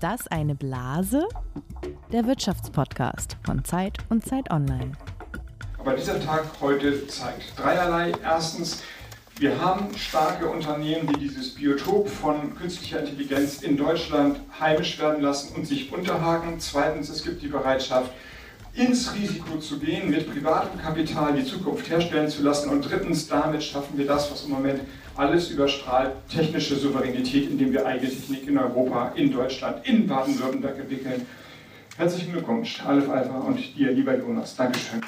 das eine Blase? Der Wirtschaftspodcast von Zeit und Zeit Online. Aber dieser Tag heute zeigt dreierlei. Erstens, wir haben starke Unternehmen, die dieses Biotop von künstlicher Intelligenz in Deutschland heimisch werden lassen und sich unterhaken. Zweitens, es gibt die Bereitschaft, ins Risiko zu gehen, mit privatem Kapital die Zukunft herstellen zu lassen. Und drittens, damit schaffen wir das, was im Moment alles überstrahlt, technische Souveränität, indem wir eigene Technik in Europa, in Deutschland, in Baden-Württemberg entwickeln. Herzlichen Glückwunsch, Aleph Alpha und dir, lieber Jonas. Dankeschön.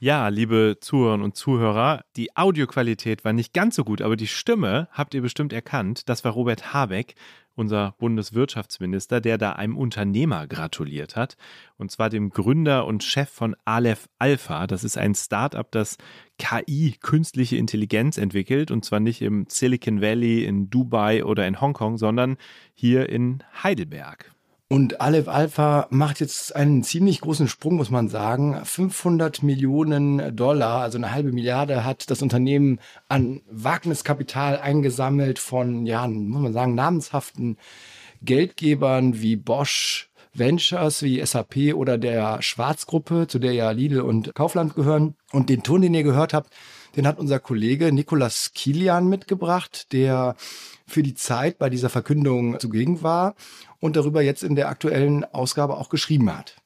Ja, liebe Zuhörerinnen und Zuhörer, die Audioqualität war nicht ganz so gut, aber die Stimme habt ihr bestimmt erkannt. Das war Robert Habeck, unser Bundeswirtschaftsminister, der da einem Unternehmer gratuliert hat. Und zwar dem Gründer und Chef von Aleph Alpha. Das ist ein Startup, das KI, künstliche Intelligenz entwickelt. Und zwar nicht im Silicon Valley, in Dubai oder in Hongkong, sondern hier in Heidelberg. Und Aleph Alpha macht jetzt einen ziemlich großen Sprung, muss man sagen. 500 Millionen Dollar, also eine halbe Milliarde, hat das Unternehmen an Wagniskapital eingesammelt von, ja, muss man sagen, namenshaften Geldgebern wie Bosch, Ventures wie SAP oder der Schwarzgruppe, zu der ja Lidl und Kaufland gehören. Und den Ton, den ihr gehört habt, den hat unser Kollege Nicolas Kilian mitgebracht, der für die Zeit bei dieser Verkündung zugegen war und darüber jetzt in der aktuellen Ausgabe auch geschrieben hat.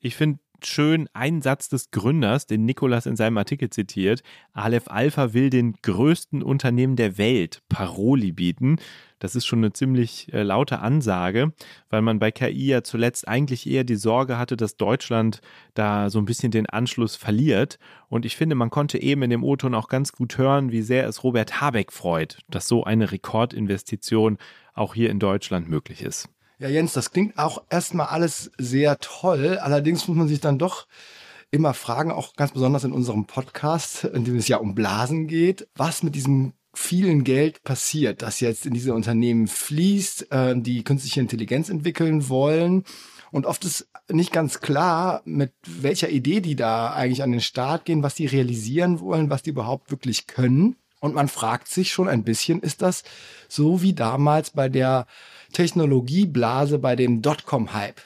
Ich finde schön einen Satz des Gründers, den Nikolas in seinem Artikel zitiert. Aleph Alpha will den größten Unternehmen der Welt Paroli bieten. Das ist schon eine ziemlich äh, laute Ansage, weil man bei KI ja zuletzt eigentlich eher die Sorge hatte, dass Deutschland da so ein bisschen den Anschluss verliert. Und ich finde, man konnte eben in dem O-Ton auch ganz gut hören, wie sehr es Robert Habeck freut, dass so eine Rekordinvestition auch hier in Deutschland möglich ist. Ja, Jens, das klingt auch erstmal alles sehr toll. Allerdings muss man sich dann doch immer fragen, auch ganz besonders in unserem Podcast, in dem es ja um Blasen geht, was mit diesem vielen Geld passiert, das jetzt in diese Unternehmen fließt, äh, die künstliche Intelligenz entwickeln wollen. Und oft ist nicht ganz klar, mit welcher Idee die da eigentlich an den Start gehen, was die realisieren wollen, was die überhaupt wirklich können. Und man fragt sich schon ein bisschen, ist das so wie damals bei der Technologieblase bei dem Dotcom-Hype.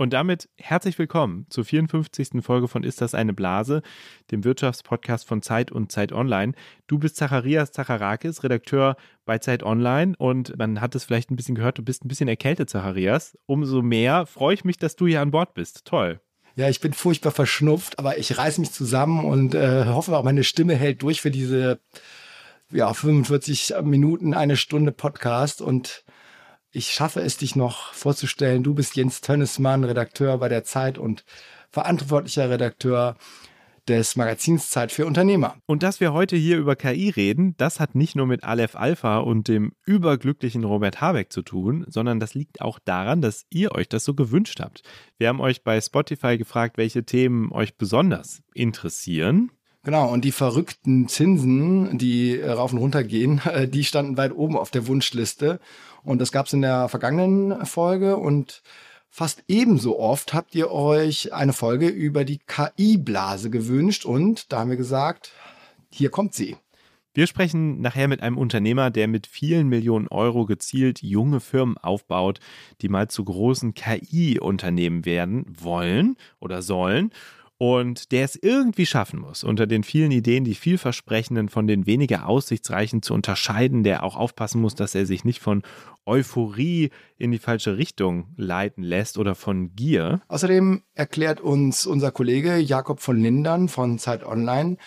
Und damit herzlich willkommen zur 54. Folge von Ist das eine Blase, dem Wirtschaftspodcast von Zeit und Zeit Online. Du bist Zacharias Zacharakis, Redakteur bei Zeit Online und man hat es vielleicht ein bisschen gehört, du bist ein bisschen erkältet, Zacharias. Umso mehr freue ich mich, dass du hier an Bord bist. Toll. Ja, ich bin furchtbar verschnupft, aber ich reiße mich zusammen und äh, hoffe auch, meine Stimme hält durch für diese ja, 45 Minuten, eine Stunde Podcast und ich schaffe es, dich noch vorzustellen. Du bist Jens Tönnesmann, Redakteur bei der Zeit und verantwortlicher Redakteur des Magazins Zeit für Unternehmer. Und dass wir heute hier über KI reden, das hat nicht nur mit Aleph Alpha und dem überglücklichen Robert Habeck zu tun, sondern das liegt auch daran, dass ihr euch das so gewünscht habt. Wir haben euch bei Spotify gefragt, welche Themen euch besonders interessieren. Genau, und die verrückten Zinsen, die rauf und runter gehen, die standen weit oben auf der Wunschliste. Und das gab es in der vergangenen Folge und fast ebenso oft habt ihr euch eine Folge über die KI-Blase gewünscht und da haben wir gesagt, hier kommt sie. Wir sprechen nachher mit einem Unternehmer, der mit vielen Millionen Euro gezielt junge Firmen aufbaut, die mal zu großen KI-Unternehmen werden wollen oder sollen und der es irgendwie schaffen muss, unter den vielen Ideen die vielversprechenden von den weniger aussichtsreichen zu unterscheiden, der auch aufpassen muss, dass er sich nicht von Euphorie in die falsche Richtung leiten lässt oder von Gier. Außerdem erklärt uns unser Kollege Jakob von Lindern von Zeit Online,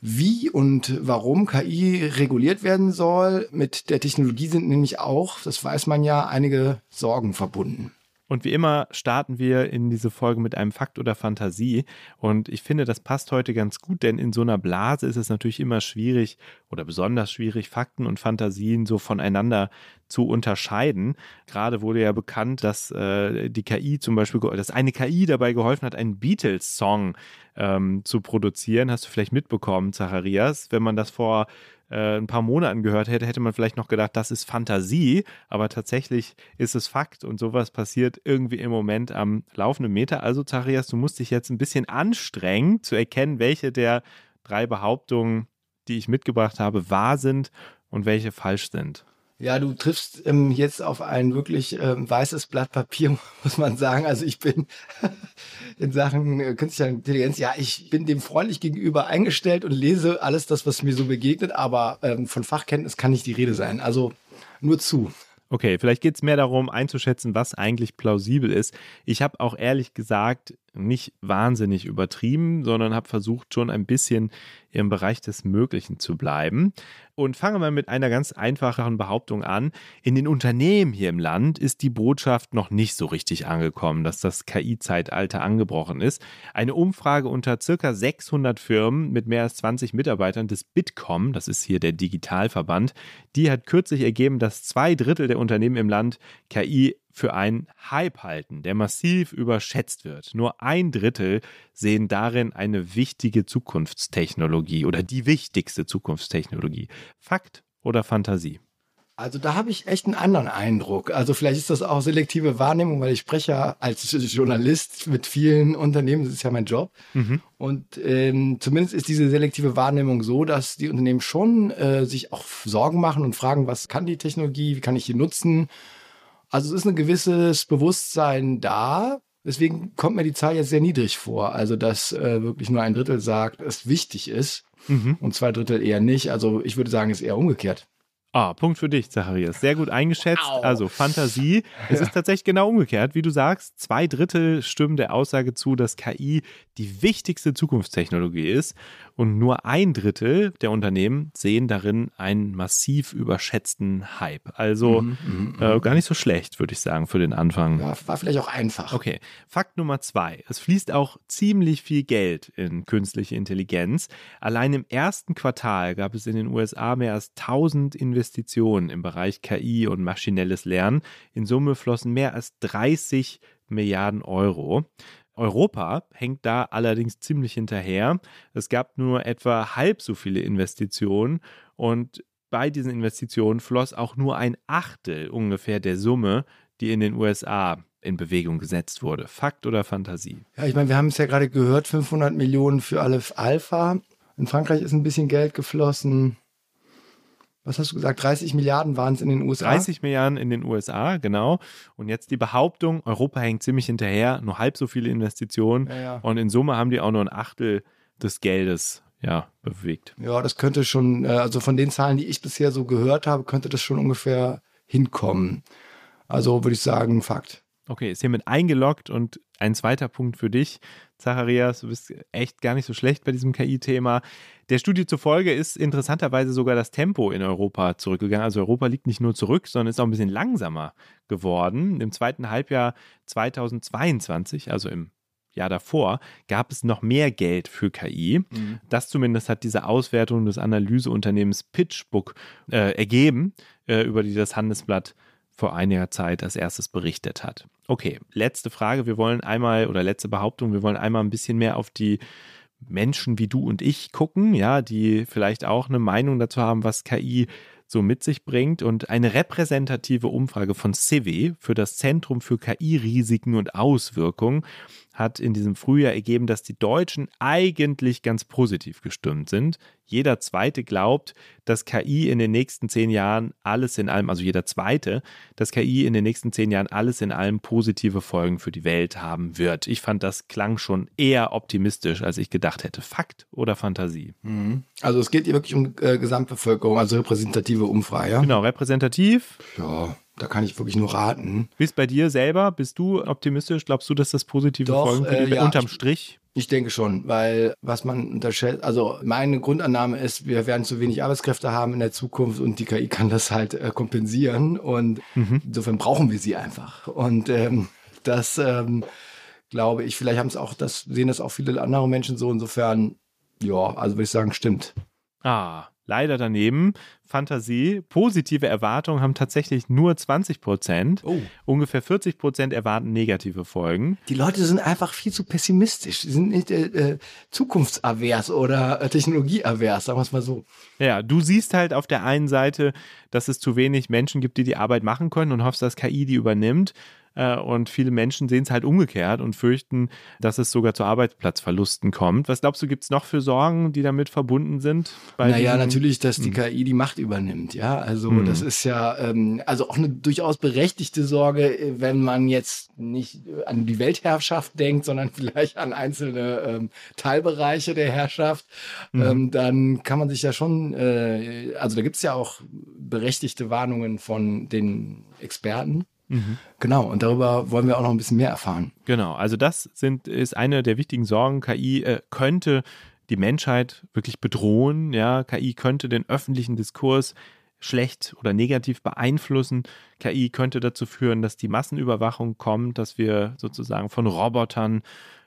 wie und warum KI reguliert werden soll. Mit der Technologie sind nämlich auch, das weiß man ja, einige Sorgen verbunden. Und wie immer starten wir in diese Folge mit einem Fakt oder Fantasie. Und ich finde, das passt heute ganz gut, denn in so einer Blase ist es natürlich immer schwierig oder besonders schwierig, Fakten und Fantasien so voneinander zu unterscheiden. Gerade wurde ja bekannt, dass äh, die KI zum Beispiel, dass eine KI dabei geholfen hat, einen Beatles-Song ähm, zu produzieren. Hast du vielleicht mitbekommen, Zacharias? Wenn man das vor äh, ein paar Monaten gehört hätte, hätte man vielleicht noch gedacht, das ist Fantasie, aber tatsächlich ist es Fakt und sowas passiert irgendwie im Moment am laufenden Meter. Also, Zacharias, du musst dich jetzt ein bisschen anstrengen, zu erkennen, welche der drei Behauptungen, die ich mitgebracht habe, wahr sind und welche falsch sind? Ja, du triffst ähm, jetzt auf ein wirklich ähm, weißes Blatt Papier, muss man sagen. Also ich bin in Sachen äh, künstlicher Intelligenz, ja, ich bin dem freundlich gegenüber eingestellt und lese alles das, was mir so begegnet, aber ähm, von Fachkenntnis kann nicht die Rede sein. Also nur zu. Okay, vielleicht geht es mehr darum einzuschätzen, was eigentlich plausibel ist. Ich habe auch ehrlich gesagt nicht wahnsinnig übertrieben, sondern habe versucht, schon ein bisschen im Bereich des Möglichen zu bleiben. Und fange mal mit einer ganz einfachen Behauptung an. In den Unternehmen hier im Land ist die Botschaft noch nicht so richtig angekommen, dass das KI-Zeitalter angebrochen ist. Eine Umfrage unter circa 600 Firmen mit mehr als 20 Mitarbeitern des Bitkom, das ist hier der Digitalverband, die hat kürzlich ergeben, dass zwei Drittel der Unternehmen im Land KI für einen Hype halten, der massiv überschätzt wird. Nur ein Drittel sehen darin eine wichtige Zukunftstechnologie oder die wichtigste Zukunftstechnologie. Fakt oder Fantasie? Also da habe ich echt einen anderen Eindruck. Also vielleicht ist das auch selektive Wahrnehmung, weil ich spreche ja als Journalist mit vielen Unternehmen, das ist ja mein Job. Mhm. Und ähm, zumindest ist diese selektive Wahrnehmung so, dass die Unternehmen schon äh, sich auch Sorgen machen und fragen, was kann die Technologie, wie kann ich die nutzen also es ist ein gewisses Bewusstsein da. Deswegen kommt mir die Zahl jetzt sehr niedrig vor. Also dass äh, wirklich nur ein Drittel sagt, es wichtig ist mhm. und zwei Drittel eher nicht. Also ich würde sagen, es ist eher umgekehrt. Ah, Punkt für dich, Zacharias. Sehr gut eingeschätzt. Au. Also Fantasie. Es ist tatsächlich genau umgekehrt, wie du sagst. Zwei Drittel stimmen der Aussage zu, dass KI die wichtigste Zukunftstechnologie ist. Und nur ein Drittel der Unternehmen sehen darin einen massiv überschätzten Hype. Also mhm, mhm, mhm. äh, gar nicht so schlecht, würde ich sagen, für den Anfang. Ja, war vielleicht auch einfach. Okay. Fakt Nummer zwei. Es fließt auch ziemlich viel Geld in künstliche Intelligenz. Allein im ersten Quartal gab es in den USA mehr als 1000 Investitionen im Bereich KI und maschinelles Lernen. In Summe flossen mehr als 30 Milliarden Euro. Europa hängt da allerdings ziemlich hinterher. Es gab nur etwa halb so viele Investitionen und bei diesen Investitionen floss auch nur ein Achtel ungefähr der Summe, die in den USA in Bewegung gesetzt wurde. Fakt oder Fantasie? Ja, ich meine, wir haben es ja gerade gehört, 500 Millionen für Aleph Alpha. In Frankreich ist ein bisschen Geld geflossen was hast du gesagt, 30 Milliarden waren es in den USA? 30 Milliarden in den USA, genau. Und jetzt die Behauptung, Europa hängt ziemlich hinterher, nur halb so viele Investitionen. Ja, ja. Und in Summe haben die auch nur ein Achtel des Geldes ja, bewegt. Ja, das könnte schon, äh, also von den Zahlen, die ich bisher so gehört habe, könnte das schon ungefähr hinkommen. Also würde ich sagen, Fakt. Okay, ist hiermit eingeloggt und ein zweiter Punkt für dich, Zacharias, du bist echt gar nicht so schlecht bei diesem KI-Thema. Der Studie zufolge ist interessanterweise sogar das Tempo in Europa zurückgegangen. Also Europa liegt nicht nur zurück, sondern ist auch ein bisschen langsamer geworden. Im zweiten Halbjahr 2022, also im Jahr davor, gab es noch mehr Geld für KI. Mhm. Das zumindest hat diese Auswertung des Analyseunternehmens PitchBook äh, ergeben, äh, über die das Handelsblatt vor einiger Zeit als erstes berichtet hat. Okay, letzte Frage. Wir wollen einmal, oder letzte Behauptung, wir wollen einmal ein bisschen mehr auf die Menschen wie du und ich gucken, ja, die vielleicht auch eine Meinung dazu haben, was KI so mit sich bringt. Und eine repräsentative Umfrage von Civi für das Zentrum für KI-Risiken und Auswirkungen hat in diesem Frühjahr ergeben, dass die Deutschen eigentlich ganz positiv gestimmt sind. Jeder Zweite glaubt, dass KI in den nächsten zehn Jahren alles in allem, also jeder Zweite, dass KI in den nächsten zehn Jahren alles in allem positive Folgen für die Welt haben wird. Ich fand, das klang schon eher optimistisch, als ich gedacht hätte. Fakt oder Fantasie? Mhm. Also es geht hier wirklich um äh, Gesamtbevölkerung, also repräsentative Umfrage. Ja? Genau, repräsentativ. Ja. Da kann ich wirklich nur raten. Wie ist bei dir selber? Bist du optimistisch? Glaubst du, dass das positive Doch, Folgen für die äh, ja, unterm Strich? Ich denke schon, weil was man unterschätzt, also meine Grundannahme ist, wir werden zu wenig Arbeitskräfte haben in der Zukunft und die KI kann das halt äh, kompensieren und mhm. insofern brauchen wir sie einfach. Und ähm, das ähm, glaube ich, vielleicht haben es auch, das sehen das auch viele andere Menschen so. Insofern, ja, also würde ich sagen, stimmt. Ah, leider daneben. Fantasie, positive Erwartungen haben tatsächlich nur 20 Prozent. Oh. Ungefähr 40 Prozent erwarten negative Folgen. Die Leute sind einfach viel zu pessimistisch. Sie sind nicht äh, äh zukunftsavers oder äh, technologieavers, sagen wir es mal so. Ja, du siehst halt auf der einen Seite, dass es zu wenig Menschen gibt, die die Arbeit machen können und hoffst, dass KI die übernimmt. Äh, und viele Menschen sehen es halt umgekehrt und fürchten, dass es sogar zu Arbeitsplatzverlusten kommt. Was glaubst du, gibt es noch für Sorgen, die damit verbunden sind? naja, natürlich, dass die hm. KI die Macht übernimmt. Ja, also mhm. das ist ja ähm, also auch eine durchaus berechtigte Sorge, äh, wenn man jetzt nicht an die Weltherrschaft denkt, sondern vielleicht an einzelne ähm, Teilbereiche der Herrschaft. Mhm. Ähm, dann kann man sich ja schon, äh, also da gibt es ja auch berechtigte Warnungen von den Experten. Mhm. Genau, und darüber wollen wir auch noch ein bisschen mehr erfahren. Genau, also das sind, ist eine der wichtigen Sorgen. KI äh, könnte die Menschheit wirklich bedrohen. Ja, KI könnte den öffentlichen Diskurs schlecht oder negativ beeinflussen. KI könnte dazu führen, dass die Massenüberwachung kommt, dass wir sozusagen von Robotern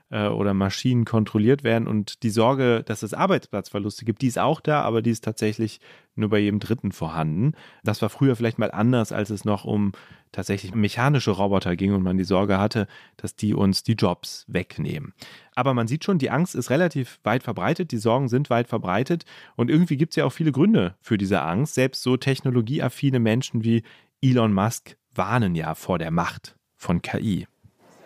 äh, oder Maschinen kontrolliert werden. Und die Sorge, dass es Arbeitsplatzverluste gibt, die ist auch da, aber die ist tatsächlich nur bei jedem Dritten vorhanden. Das war früher vielleicht mal anders, als es noch um tatsächlich mechanische Roboter ging und man die Sorge hatte, dass die uns die Jobs wegnehmen. Aber man sieht schon, die Angst ist relativ weit verbreitet, die Sorgen sind weit verbreitet und irgendwie gibt es ja auch viele Gründe für diese Angst. Selbst so technologieaffine Menschen wie Elon Musk warnen ja vor der Macht von KI.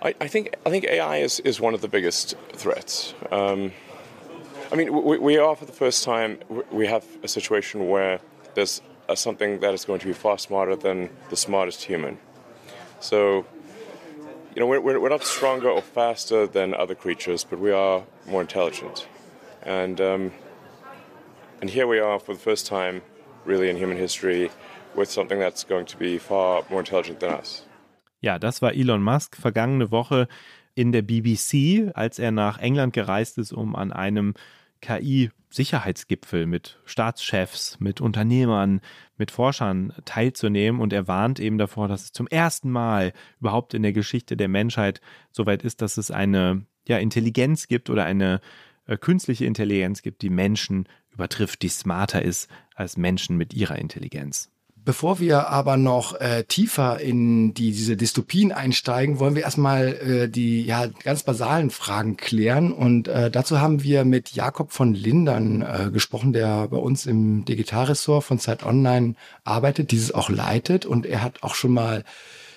I, I, think I think AI is, is one of the biggest threats. Um, I mean, we, we, are for the first time we have a situation where there's a, something that is going to be far smarter than the smartest human. So, you know, we're, we're not stronger or faster than other creatures, but we are more intelligent. And um, and here we are for the first time, really in human history, with something that's going to be far more intelligent than us. Ja, das war Elon Musk vergangene Woche in der BBC, als er nach England gereist ist, um an einem KI-Sicherheitsgipfel mit Staatschefs, mit Unternehmern, mit Forschern teilzunehmen. Und er warnt eben davor, dass es zum ersten Mal überhaupt in der Geschichte der Menschheit so weit ist, dass es eine ja, Intelligenz gibt oder eine äh, künstliche Intelligenz gibt, die Menschen übertrifft, die smarter ist als Menschen mit ihrer Intelligenz. Bevor wir aber noch äh, tiefer in die, diese Dystopien einsteigen, wollen wir erstmal äh, die ja, ganz basalen Fragen klären. Und äh, dazu haben wir mit Jakob von Lindern äh, gesprochen, der bei uns im Digitalressort von Zeit Online arbeitet, dieses auch leitet. Und er hat auch schon mal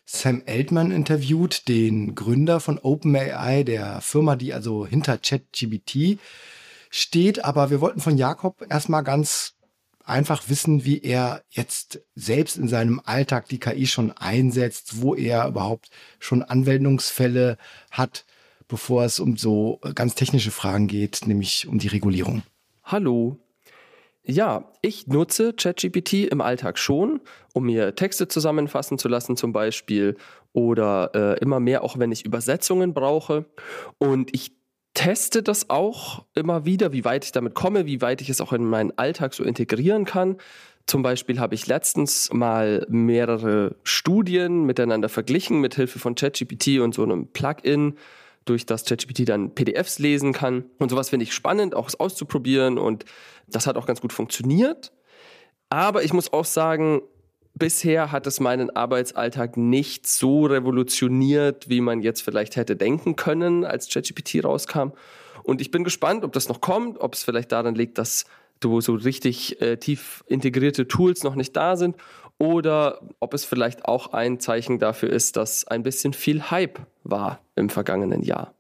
Sam Altman interviewt, den Gründer von OpenAI, der Firma, die also hinter ChatGBT steht. Aber wir wollten von Jakob erstmal ganz einfach wissen, wie er jetzt selbst in seinem Alltag die KI schon einsetzt, wo er überhaupt schon Anwendungsfälle hat, bevor es um so ganz technische Fragen geht, nämlich um die Regulierung. Hallo. Ja, ich nutze ChatGPT im Alltag schon, um mir Texte zusammenfassen zu lassen zum Beispiel oder äh, immer mehr auch, wenn ich Übersetzungen brauche. Und ich teste das auch immer wieder, wie weit ich damit komme, wie weit ich es auch in meinen Alltag so integrieren kann. Zum Beispiel habe ich letztens mal mehrere Studien miteinander verglichen mit Hilfe von ChatGPT und so einem Plugin, durch das ChatGPT dann PDFs lesen kann. Und sowas finde ich spannend, auch es auszuprobieren und das hat auch ganz gut funktioniert. Aber ich muss auch sagen, bisher hat es meinen Arbeitsalltag nicht so revolutioniert, wie man jetzt vielleicht hätte denken können, als ChatGPT rauskam. Und ich bin gespannt, ob das noch kommt, ob es vielleicht daran liegt, dass du so richtig äh, tief integrierte Tools noch nicht da sind oder ob es vielleicht auch ein Zeichen dafür ist, dass ein bisschen viel Hype war im vergangenen Jahr.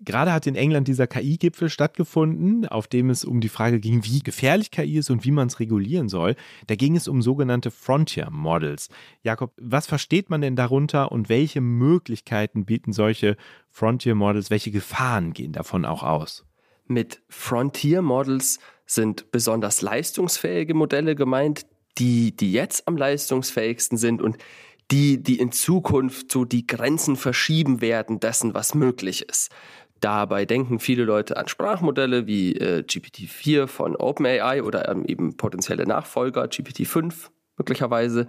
Gerade hat in England dieser KI-Gipfel stattgefunden, auf dem es um die Frage ging, wie gefährlich KI ist und wie man es regulieren soll. Da ging es um sogenannte Frontier Models. Jakob, was versteht man denn darunter und welche Möglichkeiten bieten solche Frontier Models, welche Gefahren gehen davon auch aus? Mit Frontier Models sind besonders leistungsfähige Modelle gemeint, die, die jetzt am leistungsfähigsten sind und die, die in Zukunft so die Grenzen verschieben werden dessen, was möglich ist. Dabei denken viele Leute an Sprachmodelle wie äh, GPT-4 von OpenAI oder ähm, eben potenzielle Nachfolger, GPT-5 möglicherweise,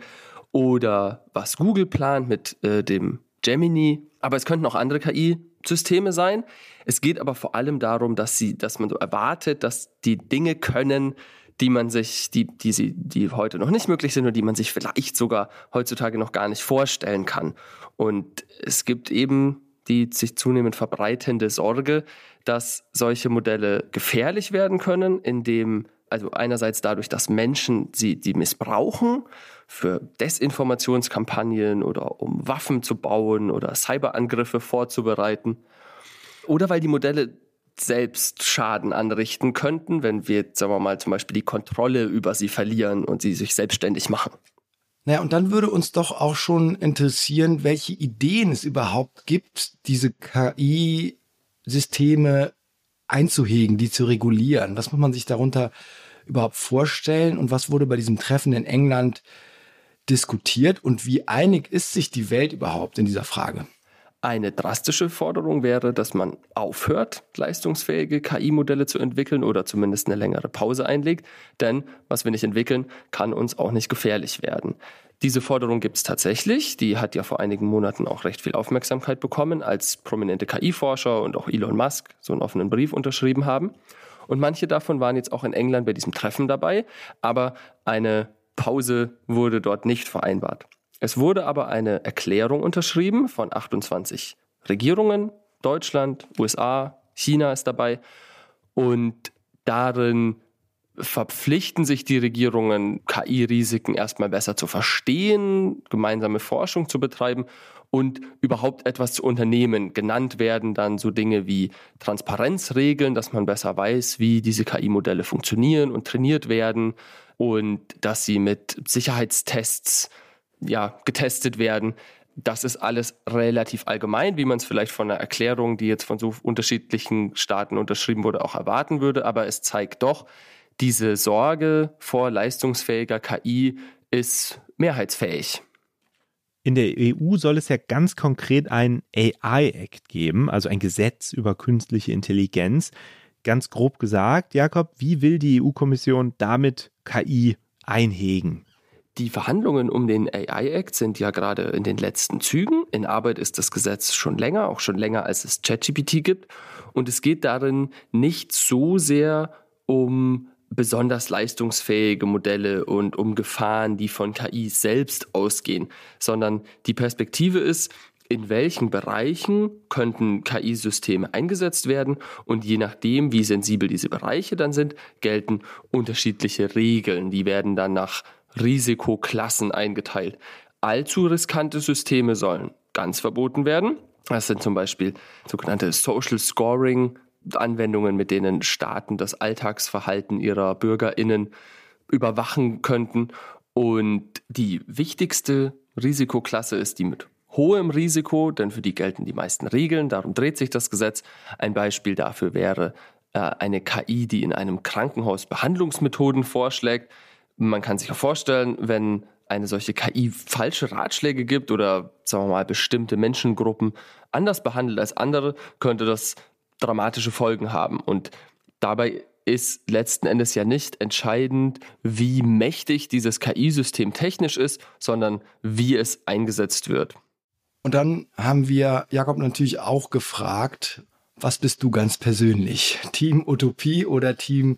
oder was Google plant mit äh, dem Gemini. Aber es könnten auch andere KI-Systeme sein. Es geht aber vor allem darum, dass, sie, dass man so erwartet, dass die Dinge können, die man sich, die, die, sie, die heute noch nicht möglich sind und die man sich vielleicht sogar heutzutage noch gar nicht vorstellen kann. Und es gibt eben die sich zunehmend verbreitende Sorge, dass solche Modelle gefährlich werden können, indem Also einerseits dadurch, dass Menschen sie die missbrauchen für Desinformationskampagnen oder um Waffen zu bauen oder Cyberangriffe vorzubereiten. Oder weil die Modelle selbst Schaden anrichten könnten, wenn wir, sagen wir mal, zum Beispiel die Kontrolle über sie verlieren und sie sich selbstständig machen. Naja, und dann würde uns doch auch schon interessieren, welche Ideen es überhaupt gibt, diese KI-Systeme einzuhegen, die zu regulieren. Was muss man sich darunter überhaupt vorstellen und was wurde bei diesem Treffen in England diskutiert und wie einig ist sich die Welt überhaupt in dieser Frage? Eine drastische Forderung wäre, dass man aufhört, leistungsfähige KI-Modelle zu entwickeln oder zumindest eine längere Pause einlegt. Denn was wir nicht entwickeln, kann uns auch nicht gefährlich werden. Diese Forderung gibt es tatsächlich. Die hat ja vor einigen Monaten auch recht viel Aufmerksamkeit bekommen, als prominente KI-Forscher und auch Elon Musk so einen offenen Brief unterschrieben haben. Und manche davon waren jetzt auch in England bei diesem Treffen dabei, aber eine Pause wurde dort nicht vereinbart. Es wurde aber eine Erklärung unterschrieben von 28 Regierungen, Deutschland, USA, China ist dabei. Und darin verpflichten sich die Regierungen, KI-Risiken erstmal besser zu verstehen, gemeinsame Forschung zu betreiben und überhaupt etwas zu unternehmen. Genannt werden dann so Dinge wie Transparenzregeln, dass man besser weiß, wie diese KI-Modelle funktionieren und trainiert werden und dass sie mit Sicherheitstests ja, getestet werden. Das ist alles relativ allgemein, wie man es vielleicht von einer Erklärung, die jetzt von so unterschiedlichen Staaten unterschrieben wurde, auch erwarten würde. Aber es zeigt doch, diese Sorge vor leistungsfähiger KI ist mehrheitsfähig. In der EU soll es ja ganz konkret einen AI-Act geben, also ein Gesetz über künstliche Intelligenz. Ganz grob gesagt, Jakob, wie will die EU-Kommission damit KI einhegen? Die Verhandlungen um den AI-Act sind ja gerade in den letzten Zügen. In Arbeit ist das Gesetz schon länger, auch schon länger als es ChatGPT gibt. Und es geht darin nicht so sehr um besonders leistungsfähige Modelle und um Gefahren, die von KI selbst ausgehen, sondern die Perspektive ist, in welchen Bereichen könnten KI-Systeme eingesetzt werden und je nachdem, wie sensibel diese Bereiche dann sind, gelten unterschiedliche Regeln. Die werden dann nach Risikoklassen eingeteilt. Allzu riskante Systeme sollen ganz verboten werden. Das sind zum Beispiel sogenannte Social Scoring Anwendungen, mit denen Staaten das Alltagsverhalten ihrer Bürgerinnen überwachen könnten. Und die wichtigste Risikoklasse ist die mit hohem Risiko, denn für die gelten die meisten Regeln, darum dreht sich das Gesetz. Ein Beispiel dafür wäre äh, eine KI, die in einem Krankenhaus Behandlungsmethoden vorschlägt. Man kann sich ja vorstellen, wenn eine solche KI falsche Ratschläge gibt oder sagen wir mal bestimmte Menschengruppen anders behandelt als andere, könnte das dramatische Folgen haben. Und dabei ist letzten Endes ja nicht entscheidend, wie mächtig dieses KI-System technisch ist, sondern wie es eingesetzt wird. Und dann haben wir Jakob natürlich auch gefragt, was bist du ganz persönlich? Team Utopie oder Team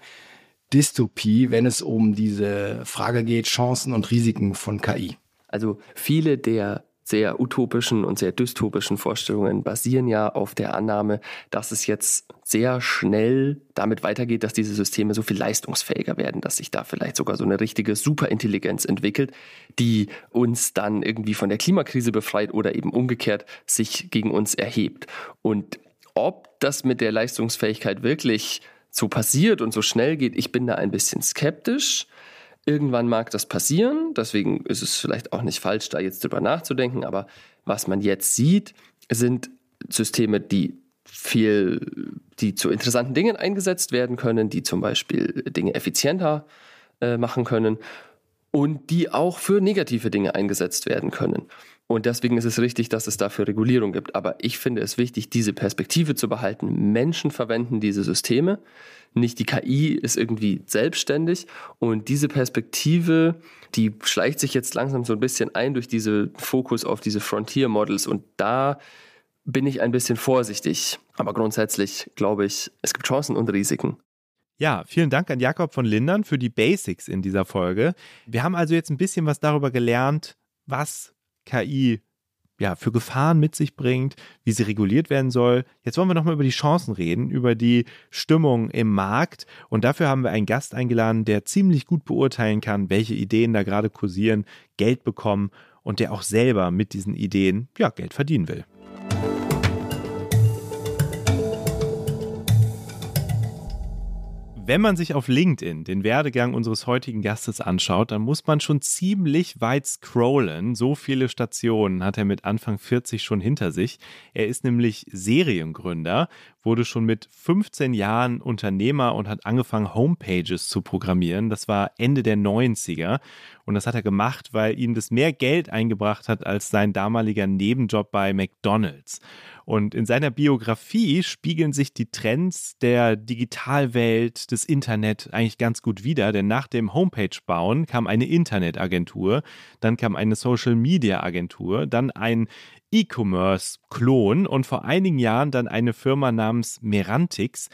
Dystopie, wenn es um diese Frage geht, Chancen und Risiken von KI? Also viele der sehr utopischen und sehr dystopischen Vorstellungen basieren ja auf der Annahme, dass es jetzt sehr schnell damit weitergeht, dass diese Systeme so viel leistungsfähiger werden, dass sich da vielleicht sogar so eine richtige Superintelligenz entwickelt, die uns dann irgendwie von der Klimakrise befreit oder eben umgekehrt sich gegen uns erhebt. Und ob das mit der Leistungsfähigkeit wirklich so passiert und so schnell geht, ich bin da ein bisschen skeptisch. Irgendwann mag das passieren, deswegen ist es vielleicht auch nicht falsch, da jetzt drüber nachzudenken, aber was man jetzt sieht, sind Systeme, die viel, die zu interessanten Dingen eingesetzt werden können, die zum Beispiel Dinge effizienter äh, machen können und die auch für negative Dinge eingesetzt werden können. Und deswegen ist es richtig, dass es dafür Regulierung gibt. Aber ich finde es wichtig, diese Perspektive zu behalten. Menschen verwenden diese Systeme. Nicht die KI ist irgendwie selbstständig. Und diese Perspektive, die schleicht sich jetzt langsam so ein bisschen ein durch diesen Fokus auf diese Frontier Models. Und da bin ich ein bisschen vorsichtig. Aber grundsätzlich glaube ich, es gibt Chancen und Risiken. Ja, vielen Dank an Jakob von Lindern für die Basics in dieser Folge. Wir haben also jetzt ein bisschen was darüber gelernt, was KI ja, für Gefahren mit sich bringt, wie sie reguliert werden soll. Jetzt wollen wir nochmal über die Chancen reden, über die Stimmung im Markt. Und dafür haben wir einen Gast eingeladen, der ziemlich gut beurteilen kann, welche Ideen da gerade kursieren, Geld bekommen und der auch selber mit diesen Ideen ja, Geld verdienen will. Wenn man sich auf LinkedIn den Werdegang unseres heutigen Gastes anschaut, dann muss man schon ziemlich weit scrollen. So viele Stationen hat er mit Anfang 40 schon hinter sich. Er ist nämlich Seriengründer, wurde schon mit 15 Jahren Unternehmer und hat angefangen, Homepages zu programmieren. Das war Ende der 90er. Und das hat er gemacht, weil ihm das mehr Geld eingebracht hat als sein damaliger Nebenjob bei McDonald's. Und in seiner Biografie spiegeln sich die Trends der Digitalwelt, des Internet eigentlich ganz gut wider, denn nach dem Homepage-Bauen kam eine Internetagentur, dann kam eine Social-Media-Agentur, dann ein E-Commerce-Klon und vor einigen Jahren dann eine Firma namens Merantix,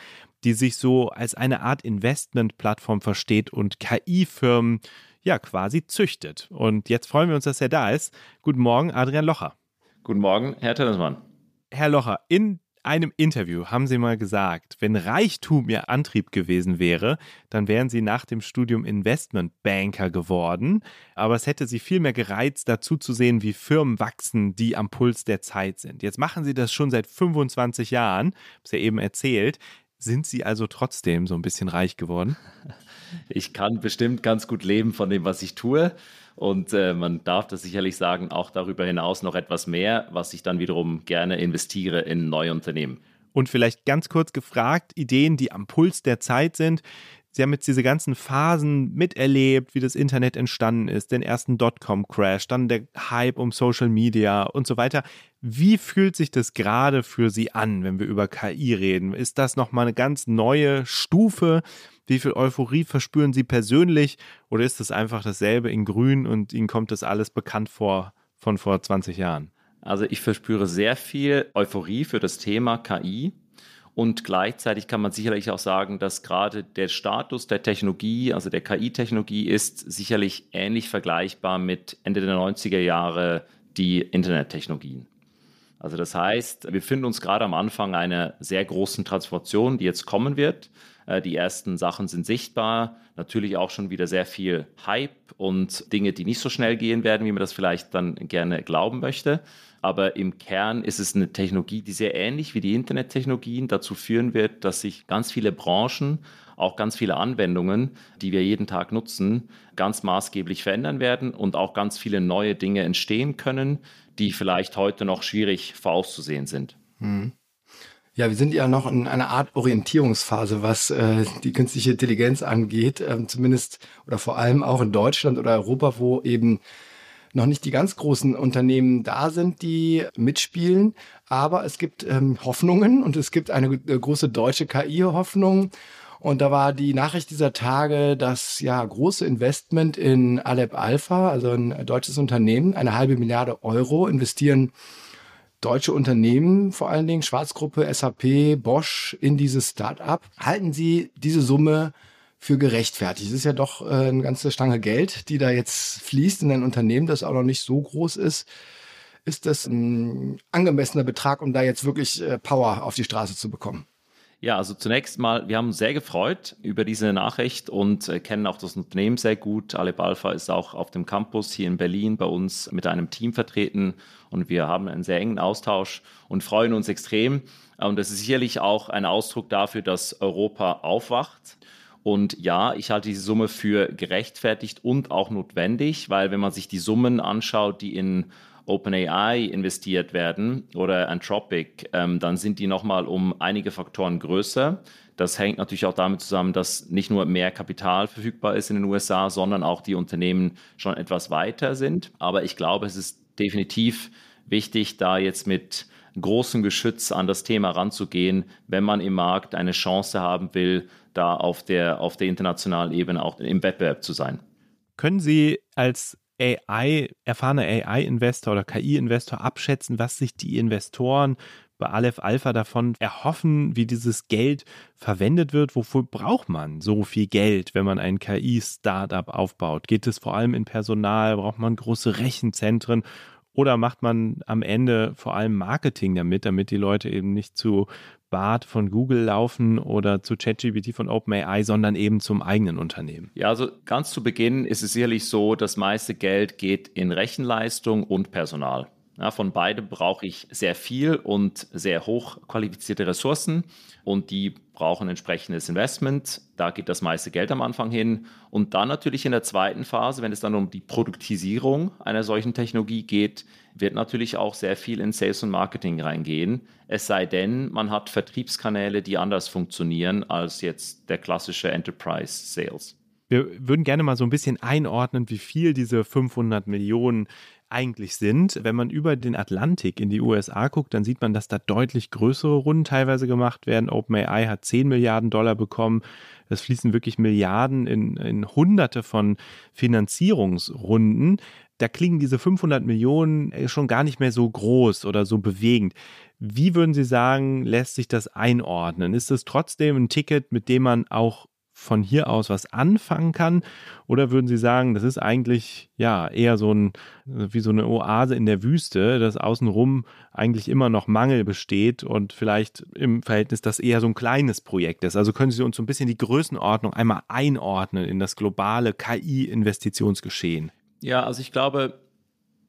die sich so als eine Art Investment-Plattform versteht und KI-Firmen ja quasi züchtet. Und jetzt freuen wir uns, dass er da ist. Guten Morgen, Adrian Locher. Guten Morgen, Herr Tönnesmann. Herr Locher, in einem Interview haben Sie mal gesagt, wenn Reichtum Ihr Antrieb gewesen wäre, dann wären Sie nach dem Studium Investmentbanker geworden. Aber es hätte Sie viel mehr gereizt, dazu zu sehen, wie Firmen wachsen, die am Puls der Zeit sind. Jetzt machen Sie das schon seit 25 Jahren, habe es ja eben erzählt. Sind Sie also trotzdem so ein bisschen reich geworden? Ich kann bestimmt ganz gut leben von dem, was ich tue. Und äh, man darf das sicherlich sagen, auch darüber hinaus noch etwas mehr, was ich dann wiederum gerne investiere in neue Unternehmen. Und vielleicht ganz kurz gefragt, Ideen, die am Puls der Zeit sind. Sie haben jetzt diese ganzen Phasen miterlebt, wie das Internet entstanden ist, den ersten Dotcom-Crash, dann der Hype um Social Media und so weiter. Wie fühlt sich das gerade für Sie an, wenn wir über KI reden? Ist das nochmal eine ganz neue Stufe? Wie viel Euphorie verspüren Sie persönlich? Oder ist es einfach dasselbe in Grün und Ihnen kommt das alles bekannt vor von vor 20 Jahren? Also ich verspüre sehr viel Euphorie für das Thema KI. Und gleichzeitig kann man sicherlich auch sagen, dass gerade der Status der Technologie, also der KI-Technologie, ist sicherlich ähnlich vergleichbar mit Ende der 90er Jahre die Internettechnologien. Also das heißt, wir befinden uns gerade am Anfang einer sehr großen Transformation, die jetzt kommen wird. Äh, die ersten Sachen sind sichtbar. Natürlich auch schon wieder sehr viel Hype und Dinge, die nicht so schnell gehen werden, wie man das vielleicht dann gerne glauben möchte. Aber im Kern ist es eine Technologie, die sehr ähnlich wie die Internettechnologien dazu führen wird, dass sich ganz viele Branchen, auch ganz viele Anwendungen, die wir jeden Tag nutzen, ganz maßgeblich verändern werden und auch ganz viele neue Dinge entstehen können, die vielleicht heute noch schwierig vorauszusehen sind. Hm. Ja, wir sind ja noch in einer Art Orientierungsphase, was äh, die künstliche Intelligenz angeht, ähm, zumindest oder vor allem auch in Deutschland oder Europa, wo eben noch nicht die ganz großen Unternehmen da sind, die mitspielen. Aber es gibt ähm, Hoffnungen und es gibt eine äh, große deutsche KI-Hoffnung. Und da war die Nachricht dieser Tage, dass ja große Investment in Alep Alpha, also ein deutsches Unternehmen, eine halbe Milliarde Euro investieren deutsche Unternehmen, vor allen Dingen Schwarzgruppe, SAP, Bosch in dieses Start-up. Halten Sie diese Summe für gerechtfertigt? Es ist ja doch äh, eine ganze Stange Geld, die da jetzt fließt in ein Unternehmen, das auch noch nicht so groß ist. Ist das ein angemessener Betrag, um da jetzt wirklich äh, Power auf die Straße zu bekommen? Ja, also zunächst mal, wir haben uns sehr gefreut über diese Nachricht und äh, kennen auch das Unternehmen sehr gut. Aleb Alpha ist auch auf dem Campus hier in Berlin bei uns mit einem Team vertreten und wir haben einen sehr engen Austausch und freuen uns extrem. Und das ist sicherlich auch ein Ausdruck dafür, dass Europa aufwacht. Und ja, ich halte diese Summe für gerechtfertigt und auch notwendig, weil wenn man sich die Summen anschaut, die in OpenAI investiert werden oder Anthropic, ähm, dann sind die nochmal um einige Faktoren größer. Das hängt natürlich auch damit zusammen, dass nicht nur mehr Kapital verfügbar ist in den USA, sondern auch die Unternehmen schon etwas weiter sind. Aber ich glaube, es ist definitiv wichtig, da jetzt mit großem Geschütz an das Thema ranzugehen, wenn man im Markt eine Chance haben will, da auf der, auf der internationalen Ebene auch im Wettbewerb zu sein. Können Sie als AI, erfahrener AI-Investor oder KI-Investor abschätzen, was sich die Investoren bei Aleph Alpha davon erhoffen, wie dieses Geld verwendet wird? Wofür braucht man so viel Geld, wenn man ein KI-Startup aufbaut? Geht es vor allem in Personal? Braucht man große Rechenzentren? Oder macht man am Ende vor allem Marketing damit, damit die Leute eben nicht zu Bart von Google laufen oder zu ChatGPT von OpenAI, sondern eben zum eigenen Unternehmen? Ja, also ganz zu Beginn ist es sicherlich so, das meiste Geld geht in Rechenleistung und Personal. Ja, von beidem brauche ich sehr viel und sehr hochqualifizierte Ressourcen und die brauchen entsprechendes Investment. Da geht das meiste Geld am Anfang hin. Und dann natürlich in der zweiten Phase, wenn es dann um die Produktisierung einer solchen Technologie geht, wird natürlich auch sehr viel in Sales und Marketing reingehen. Es sei denn, man hat Vertriebskanäle, die anders funktionieren als jetzt der klassische Enterprise Sales. Wir würden gerne mal so ein bisschen einordnen, wie viel diese 500 Millionen eigentlich sind. Wenn man über den Atlantik in die USA guckt, dann sieht man, dass da deutlich größere Runden teilweise gemacht werden. OpenAI hat 10 Milliarden Dollar bekommen. Es fließen wirklich Milliarden in, in Hunderte von Finanzierungsrunden. Da klingen diese 500 Millionen schon gar nicht mehr so groß oder so bewegend. Wie würden Sie sagen, lässt sich das einordnen? Ist es trotzdem ein Ticket, mit dem man auch von hier aus was anfangen kann? Oder würden Sie sagen, das ist eigentlich ja eher so ein, wie so eine Oase in der Wüste, dass außenrum eigentlich immer noch Mangel besteht und vielleicht im Verhältnis das eher so ein kleines Projekt ist? Also können Sie uns so ein bisschen die Größenordnung einmal einordnen in das globale KI-Investitionsgeschehen? Ja, also ich glaube,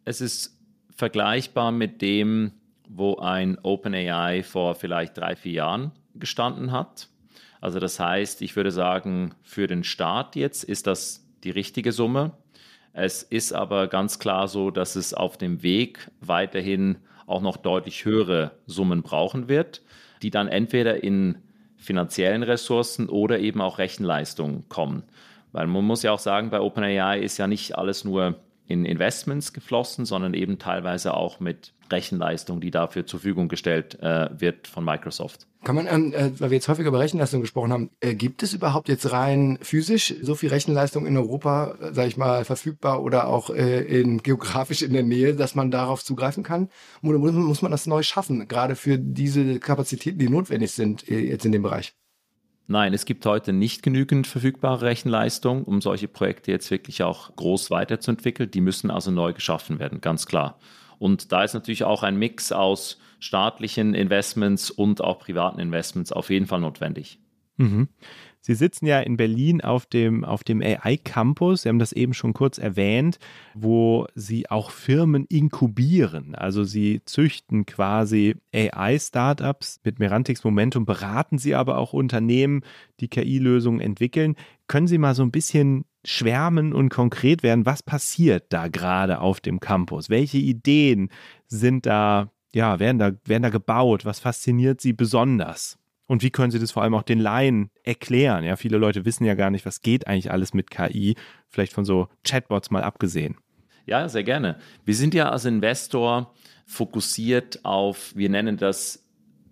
es ist vergleichbar mit dem, wo ein OpenAI vor vielleicht drei, vier Jahren gestanden hat. Also das heißt, ich würde sagen, für den Start jetzt ist das die richtige Summe. Es ist aber ganz klar so, dass es auf dem Weg weiterhin auch noch deutlich höhere Summen brauchen wird, die dann entweder in finanziellen Ressourcen oder eben auch Rechenleistung kommen. Weil man muss ja auch sagen, bei OpenAI ist ja nicht alles nur in Investments geflossen, sondern eben teilweise auch mit Rechenleistung, die dafür zur Verfügung gestellt äh, wird von Microsoft. Kann man, ähm, äh, weil wir jetzt häufig über Rechenleistung gesprochen haben, äh, gibt es überhaupt jetzt rein physisch so viel Rechenleistung in Europa, äh, sage ich mal, verfügbar oder auch äh, in, geografisch in der Nähe, dass man darauf zugreifen kann? Oder muss man das neu schaffen, gerade für diese Kapazitäten, die notwendig sind äh, jetzt in dem Bereich? Nein, es gibt heute nicht genügend verfügbare Rechenleistung, um solche Projekte jetzt wirklich auch groß weiterzuentwickeln. Die müssen also neu geschaffen werden, ganz klar. Und da ist natürlich auch ein Mix aus staatlichen Investments und auch privaten Investments auf jeden Fall notwendig. Mhm. Sie sitzen ja in Berlin auf dem, auf dem AI-Campus. Sie haben das eben schon kurz erwähnt, wo Sie auch Firmen inkubieren. Also Sie züchten quasi AI-Startups. Mit Merantix Momentum beraten Sie aber auch Unternehmen, die KI-Lösungen entwickeln. Können Sie mal so ein bisschen schwärmen und konkret werden? Was passiert da gerade auf dem Campus? Welche Ideen sind da, ja, werden da, werden da gebaut? Was fasziniert Sie besonders? Und wie können Sie das vor allem auch den Laien erklären? Ja, viele Leute wissen ja gar nicht, was geht eigentlich alles mit KI, vielleicht von so Chatbots mal abgesehen. Ja, sehr gerne. Wir sind ja als Investor fokussiert auf, wir nennen das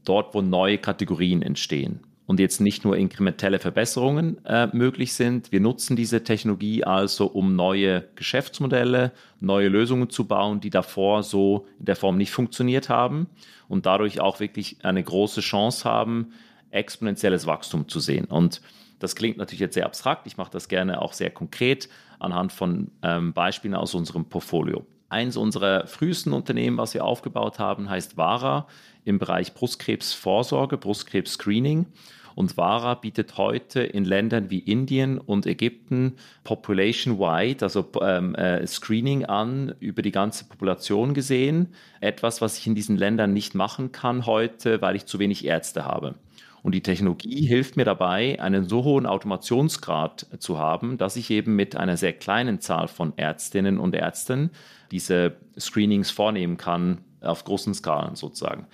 dort, wo neue Kategorien entstehen und jetzt nicht nur inkrementelle Verbesserungen äh, möglich sind. Wir nutzen diese Technologie also, um neue Geschäftsmodelle, neue Lösungen zu bauen, die davor so in der Form nicht funktioniert haben und dadurch auch wirklich eine große Chance haben, exponentielles Wachstum zu sehen. Und das klingt natürlich jetzt sehr abstrakt. Ich mache das gerne auch sehr konkret anhand von ähm, Beispielen aus unserem Portfolio. Eins unserer frühesten Unternehmen, was wir aufgebaut haben, heißt Vara im Bereich Brustkrebsvorsorge, Brustkrebs-Screening. Und VARA bietet heute in Ländern wie Indien und Ägypten population-wide, also ähm, äh, Screening an über die ganze Population gesehen. Etwas, was ich in diesen Ländern nicht machen kann heute, weil ich zu wenig Ärzte habe. Und die Technologie hilft mir dabei, einen so hohen Automationsgrad zu haben, dass ich eben mit einer sehr kleinen Zahl von Ärztinnen und Ärzten diese Screenings vornehmen kann, auf großen Skalen sozusagen.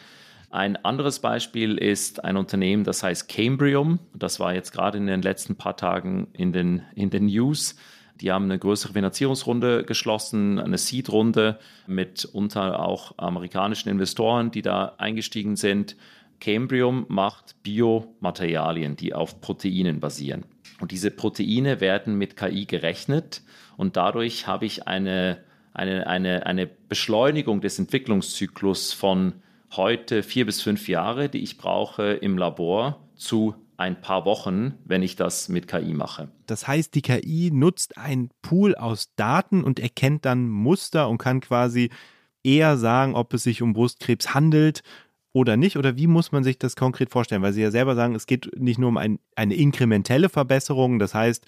Ein anderes Beispiel ist ein Unternehmen, das heißt Cambrium. Das war jetzt gerade in den letzten paar Tagen in den, in den News. Die haben eine größere Finanzierungsrunde geschlossen, eine Seed-Runde mit unter auch amerikanischen Investoren, die da eingestiegen sind. Cambrium macht Biomaterialien, die auf Proteinen basieren. Und diese Proteine werden mit KI gerechnet und dadurch habe ich eine, eine, eine, eine Beschleunigung des Entwicklungszyklus von heute vier bis fünf Jahre, die ich brauche im Labor, zu ein paar Wochen, wenn ich das mit KI mache. Das heißt, die KI nutzt einen Pool aus Daten und erkennt dann Muster und kann quasi eher sagen, ob es sich um Brustkrebs handelt oder nicht? Oder wie muss man sich das konkret vorstellen? Weil Sie ja selber sagen, es geht nicht nur um ein, eine inkrementelle Verbesserung, das heißt,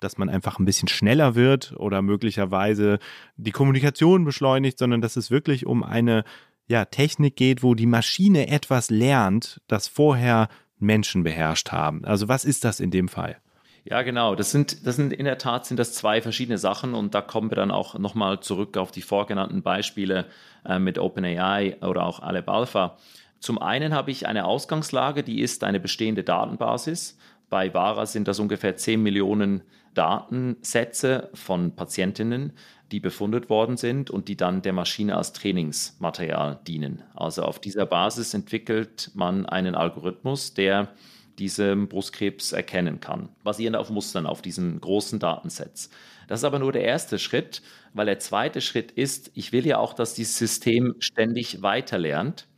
dass man einfach ein bisschen schneller wird oder möglicherweise die Kommunikation beschleunigt, sondern dass es wirklich um eine ja, Technik geht, wo die Maschine etwas lernt, das vorher Menschen beherrscht haben. Also was ist das in dem Fall? Ja, genau. Das sind, das sind in der Tat sind das zwei verschiedene Sachen und da kommen wir dann auch nochmal zurück auf die vorgenannten Beispiele äh, mit OpenAI oder auch Aleb Alpha. Zum einen habe ich eine Ausgangslage, die ist eine bestehende Datenbasis. Bei VARA sind das ungefähr 10 Millionen Datensätze von Patientinnen, die befundet worden sind und die dann der Maschine als Trainingsmaterial dienen. Also auf dieser Basis entwickelt man einen Algorithmus, der diesen Brustkrebs erkennen kann, basierend auf Mustern auf diesen großen Datensets. Das ist aber nur der erste Schritt, weil der zweite Schritt ist, ich will ja auch, dass dieses System ständig weiterlernt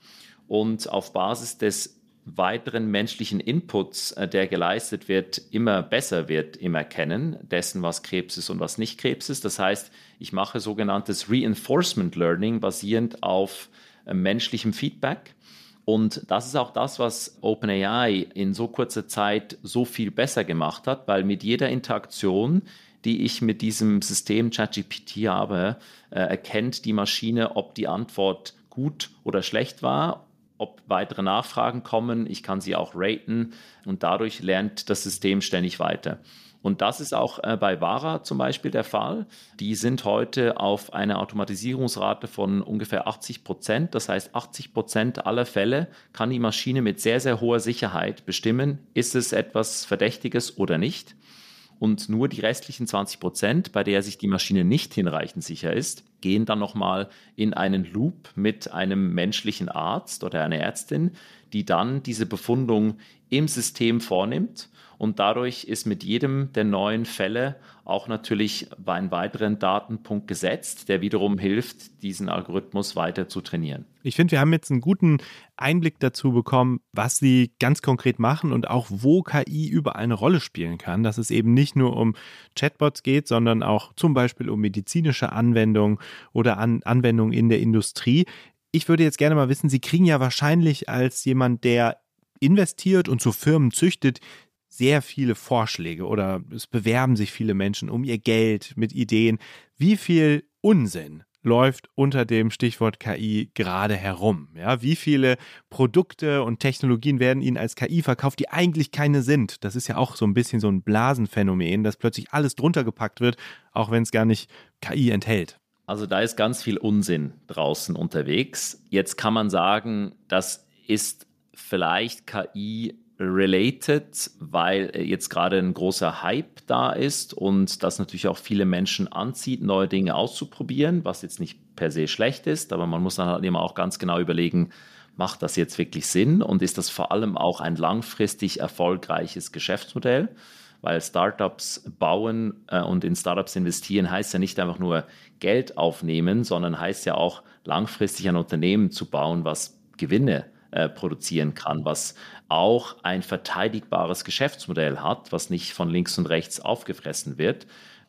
und auf Basis des weiteren menschlichen Inputs, äh, der geleistet wird, immer besser wird im Erkennen dessen, was Krebs ist und was nicht Krebs ist. Das heißt, ich mache sogenanntes Reinforcement Learning basierend auf äh, menschlichem Feedback. Und das ist auch das, was OpenAI in so kurzer Zeit so viel besser gemacht hat, weil mit jeder Interaktion, die ich mit diesem System ChatGPT habe, äh, erkennt die Maschine, ob die Antwort gut oder schlecht war ob weitere Nachfragen kommen. Ich kann sie auch raten und dadurch lernt das System ständig weiter. Und das ist auch äh, bei Vara zum Beispiel der Fall. Die sind heute auf einer Automatisierungsrate von ungefähr 80 Prozent. Das heißt, 80 Prozent aller Fälle kann die Maschine mit sehr, sehr hoher Sicherheit bestimmen, ist es etwas Verdächtiges oder nicht und nur die restlichen 20 Prozent, bei der sich die Maschine nicht hinreichend sicher ist, gehen dann nochmal in einen Loop mit einem menschlichen Arzt oder einer Ärztin, die dann diese Befundung im System vornimmt und dadurch ist mit jedem der neuen Fälle auch natürlich einen weiteren Datenpunkt gesetzt, der wiederum hilft, diesen Algorithmus weiter zu trainieren. Ich finde, wir haben jetzt einen guten Einblick dazu bekommen, was Sie ganz konkret machen und auch wo KI überall eine Rolle spielen kann. Dass es eben nicht nur um Chatbots geht, sondern auch zum Beispiel um medizinische Anwendungen oder An Anwendungen in der Industrie. Ich würde jetzt gerne mal wissen, Sie kriegen ja wahrscheinlich als jemand, der investiert und zu Firmen züchtet, sehr viele Vorschläge oder es bewerben sich viele Menschen um ihr Geld mit Ideen. Wie viel Unsinn läuft unter dem Stichwort KI gerade herum? Ja, wie viele Produkte und Technologien werden Ihnen als KI verkauft, die eigentlich keine sind? Das ist ja auch so ein bisschen so ein Blasenphänomen, dass plötzlich alles drunter gepackt wird, auch wenn es gar nicht KI enthält. Also da ist ganz viel Unsinn draußen unterwegs. Jetzt kann man sagen, das ist vielleicht KI related, weil jetzt gerade ein großer Hype da ist und das natürlich auch viele Menschen anzieht, neue Dinge auszuprobieren, was jetzt nicht per se schlecht ist, aber man muss dann halt immer auch ganz genau überlegen, macht das jetzt wirklich Sinn und ist das vor allem auch ein langfristig erfolgreiches Geschäftsmodell? Weil Startups bauen äh, und in Startups investieren heißt ja nicht einfach nur Geld aufnehmen, sondern heißt ja auch langfristig ein Unternehmen zu bauen, was Gewinne äh, produzieren kann, was auch ein verteidigbares Geschäftsmodell hat, was nicht von links und rechts aufgefressen wird.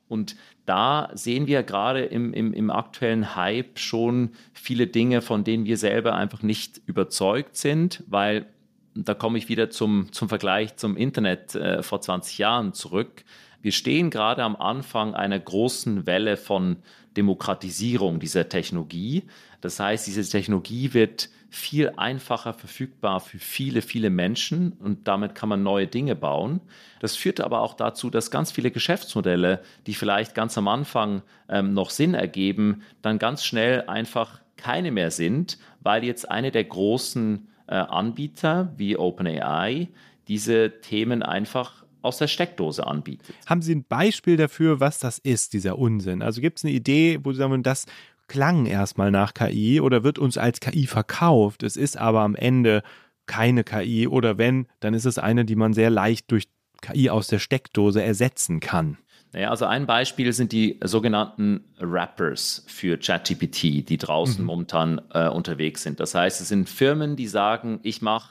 Und da sehen wir gerade im, im, im, aktuellen Hype schon viele Dinge, von denen wir selber einfach nicht überzeugt sind, weil da komme ich wieder zum, zum Vergleich zum Internet äh, vor 20 Jahren zurück. Wir stehen gerade am Anfang einer großen Welle von Demokratisierung dieser Technologie. Das heißt, diese Technologie wird viel einfacher verfügbar für viele, viele Menschen und damit kann man neue Dinge bauen. Das führt aber auch dazu, dass ganz viele Geschäftsmodelle, die vielleicht ganz am Anfang ähm, noch Sinn ergeben, dann ganz schnell einfach keine mehr sind, weil jetzt eine der großen Anbieter wie OpenAI diese Themen einfach aus der Steckdose anbietet. Haben Sie ein Beispiel dafür, was das ist, dieser Unsinn? Also gibt es eine Idee, wo Sie sagen, das klang erstmal nach KI oder wird uns als KI verkauft. Es ist aber am Ende keine KI oder wenn, dann ist es eine, die man sehr leicht durch KI aus der Steckdose ersetzen kann. Naja, also ein Beispiel sind die sogenannten Rappers für ChatGPT, die draußen mhm. momentan äh, unterwegs sind. Das heißt, es sind Firmen, die sagen, ich mache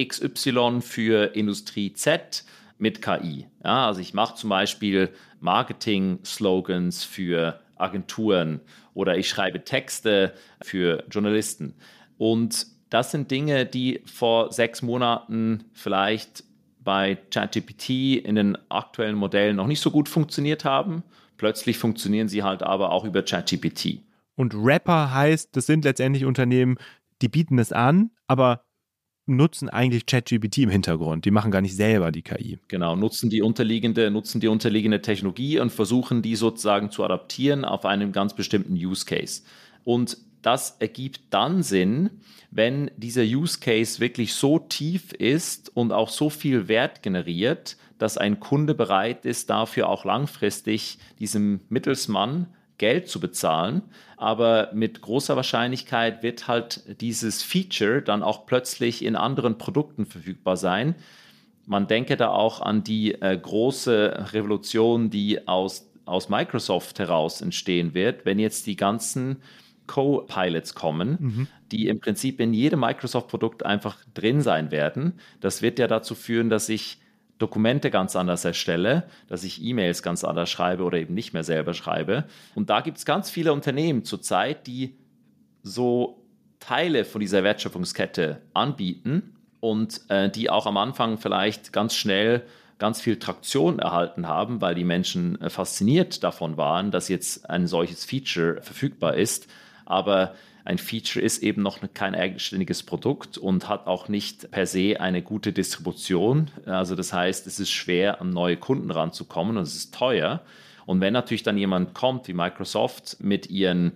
XY für Industrie Z mit KI. Ja, also ich mache zum Beispiel Marketing-Slogans für Agenturen oder ich schreibe Texte für Journalisten. Und das sind Dinge, die vor sechs Monaten vielleicht bei ChatGPT in den aktuellen Modellen noch nicht so gut funktioniert haben. Plötzlich funktionieren sie halt aber auch über ChatGPT. Und Rapper heißt, das sind letztendlich Unternehmen, die bieten es an, aber nutzen eigentlich ChatGPT im Hintergrund. Die machen gar nicht selber die KI. Genau, nutzen die unterliegende, nutzen die unterliegende Technologie und versuchen die sozusagen zu adaptieren auf einen ganz bestimmten Use Case. Und das ergibt dann Sinn, wenn dieser Use Case wirklich so tief ist und auch so viel Wert generiert, dass ein Kunde bereit ist, dafür auch langfristig diesem Mittelsmann Geld zu bezahlen. Aber mit großer Wahrscheinlichkeit wird halt dieses Feature dann auch plötzlich in anderen Produkten verfügbar sein. Man denke da auch an die äh, große Revolution, die aus, aus Microsoft heraus entstehen wird, wenn jetzt die ganzen Co-Pilots kommen, mhm. die im Prinzip in jedem Microsoft-Produkt einfach drin sein werden. Das wird ja dazu führen, dass ich Dokumente ganz anders erstelle, dass ich E-Mails ganz anders schreibe oder eben nicht mehr selber schreibe. Und da gibt es ganz viele Unternehmen zurzeit, die so Teile von dieser Wertschöpfungskette anbieten und äh, die auch am Anfang vielleicht ganz schnell ganz viel Traktion erhalten haben, weil die Menschen äh, fasziniert davon waren, dass jetzt ein solches Feature verfügbar ist. Aber ein Feature ist eben noch kein eigenständiges Produkt und hat auch nicht per se eine gute Distribution. Also das heißt, es ist schwer, an neue Kunden ranzukommen und es ist teuer. Und wenn natürlich dann jemand kommt wie Microsoft mit ihren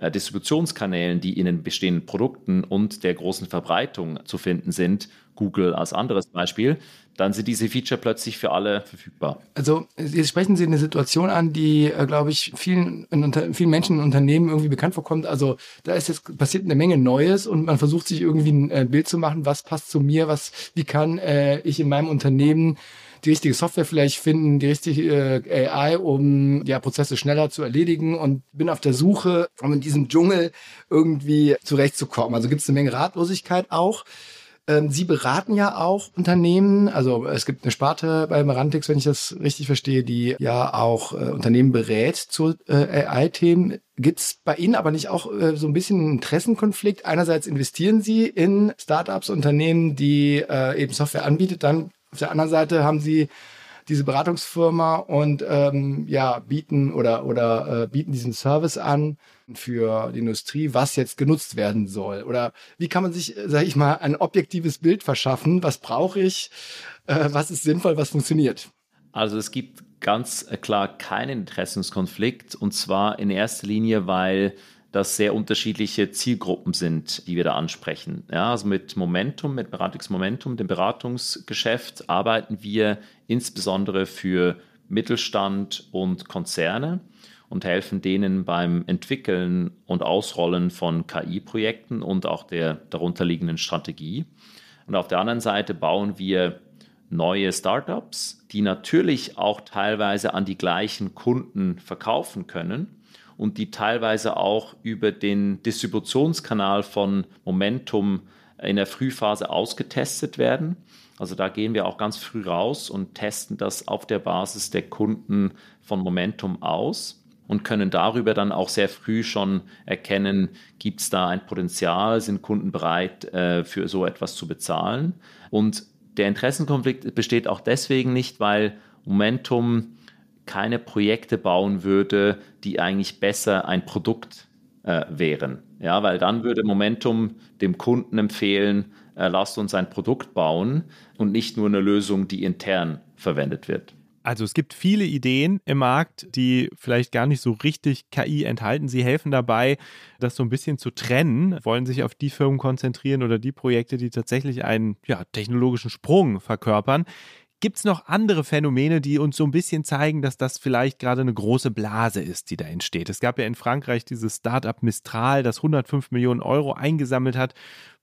äh, Distributionskanälen, die in den bestehenden Produkten und der großen Verbreitung zu finden sind, Google als anderes Beispiel, dann sind diese Feature plötzlich für alle verfügbar. Also jetzt sprechen Sie eine Situation an, die, äh, glaube ich, vielen, unter, vielen Menschen in Unternehmen irgendwie bekannt vorkommt. Also da ist jetzt passiert eine Menge Neues und man versucht sich irgendwie ein äh, Bild zu machen, was passt zu mir, was, wie kann äh, ich in meinem Unternehmen die richtige Software vielleicht finden, die richtige äh, AI, um ja Prozesse schneller zu erledigen und bin auf der Suche, um in diesem Dschungel irgendwie zurechtzukommen. Also gibt es eine Menge Ratlosigkeit auch. Ähm, Sie beraten ja auch Unternehmen, also es gibt eine Sparte bei Marantix, wenn ich das richtig verstehe, die ja auch äh, Unternehmen berät zu äh, AI-Themen. Gibt's bei Ihnen aber nicht auch äh, so ein bisschen einen Interessenkonflikt? Einerseits investieren Sie in Startups, Unternehmen, die äh, eben Software anbietet, dann auf der anderen Seite haben Sie diese Beratungsfirma und ähm, ja bieten oder oder äh, bieten diesen Service an für die Industrie, was jetzt genutzt werden soll? Oder wie kann man sich, sage ich mal, ein objektives Bild verschaffen? Was brauche ich? Äh, was ist sinnvoll? Was funktioniert? Also es gibt ganz klar keinen Interessenskonflikt und zwar in erster Linie, weil das sehr unterschiedliche Zielgruppen sind, die wir da ansprechen. Ja, also mit Momentum, mit Beratungsmomentum, dem Beratungsgeschäft, arbeiten wir insbesondere für Mittelstand und Konzerne und helfen denen beim Entwickeln und Ausrollen von KI-Projekten und auch der darunterliegenden Strategie. Und auf der anderen Seite bauen wir neue Startups, die natürlich auch teilweise an die gleichen Kunden verkaufen können und die teilweise auch über den Distributionskanal von Momentum in der Frühphase ausgetestet werden. Also da gehen wir auch ganz früh raus und testen das auf der Basis der Kunden von Momentum aus und können darüber dann auch sehr früh schon erkennen, gibt es da ein Potenzial, sind Kunden bereit, äh, für so etwas zu bezahlen. Und der Interessenkonflikt besteht auch deswegen nicht, weil Momentum keine Projekte bauen würde, die eigentlich besser ein Produkt äh, wären. Ja, weil dann würde Momentum dem Kunden empfehlen, äh, lasst uns ein Produkt bauen und nicht nur eine Lösung, die intern verwendet wird. Also es gibt viele Ideen im Markt, die vielleicht gar nicht so richtig KI enthalten. Sie helfen dabei, das so ein bisschen zu trennen, wollen sich auf die Firmen konzentrieren oder die Projekte, die tatsächlich einen ja, technologischen Sprung verkörpern. Gibt es noch andere Phänomene, die uns so ein bisschen zeigen, dass das vielleicht gerade eine große Blase ist, die da entsteht? Es gab ja in Frankreich dieses Startup Mistral, das 105 Millionen Euro eingesammelt hat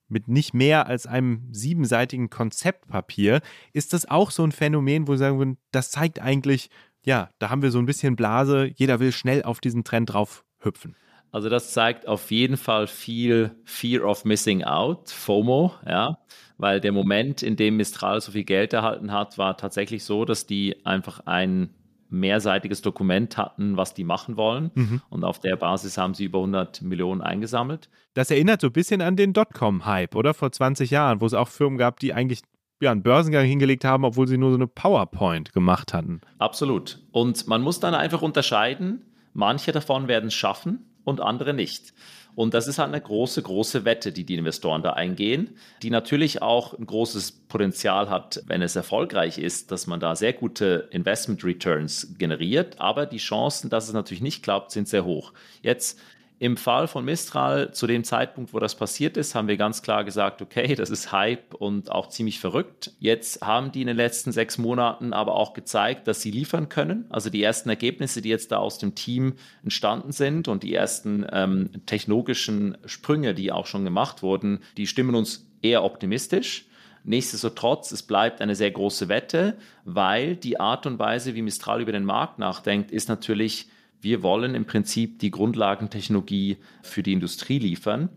mit nicht mehr als einem siebenseitigen Konzeptpapier. Ist das auch so ein Phänomen, wo wir sagen würden, das zeigt eigentlich, ja, da haben wir so ein bisschen Blase, jeder will schnell auf diesen Trend drauf hüpfen? Also das zeigt auf jeden Fall viel Fear of Missing Out, FOMO, ja, weil der Moment, in dem Mistral so viel Geld erhalten hat, war tatsächlich so, dass die einfach ein mehrseitiges Dokument hatten, was die machen wollen. Mhm. Und auf der Basis haben sie über 100 Millionen eingesammelt. Das erinnert so ein bisschen an den Dotcom-Hype, oder? Vor 20 Jahren, wo es auch Firmen gab, die eigentlich ja, einen Börsengang hingelegt haben, obwohl sie nur so eine PowerPoint gemacht hatten. Absolut. Und man muss dann einfach unterscheiden, manche davon werden es schaffen und andere nicht. Und das ist halt eine große, große Wette, die die Investoren da eingehen, die natürlich auch ein großes Potenzial hat, wenn es erfolgreich ist, dass man da sehr gute Investment Returns generiert. Aber die Chancen, dass es natürlich nicht klappt, sind sehr hoch. Jetzt im Fall von Mistral, zu dem Zeitpunkt, wo das passiert ist, haben wir ganz klar gesagt, okay, das ist Hype und auch ziemlich verrückt. Jetzt haben die in den letzten sechs Monaten aber auch gezeigt, dass sie liefern können. Also die ersten Ergebnisse, die jetzt da aus dem Team entstanden sind und die ersten ähm, technologischen Sprünge, die auch schon gemacht wurden, die stimmen uns eher optimistisch. Nichtsdestotrotz, es bleibt eine sehr große Wette, weil die Art und Weise, wie Mistral über den Markt nachdenkt, ist natürlich wir wollen im Prinzip die Grundlagentechnologie für die Industrie liefern.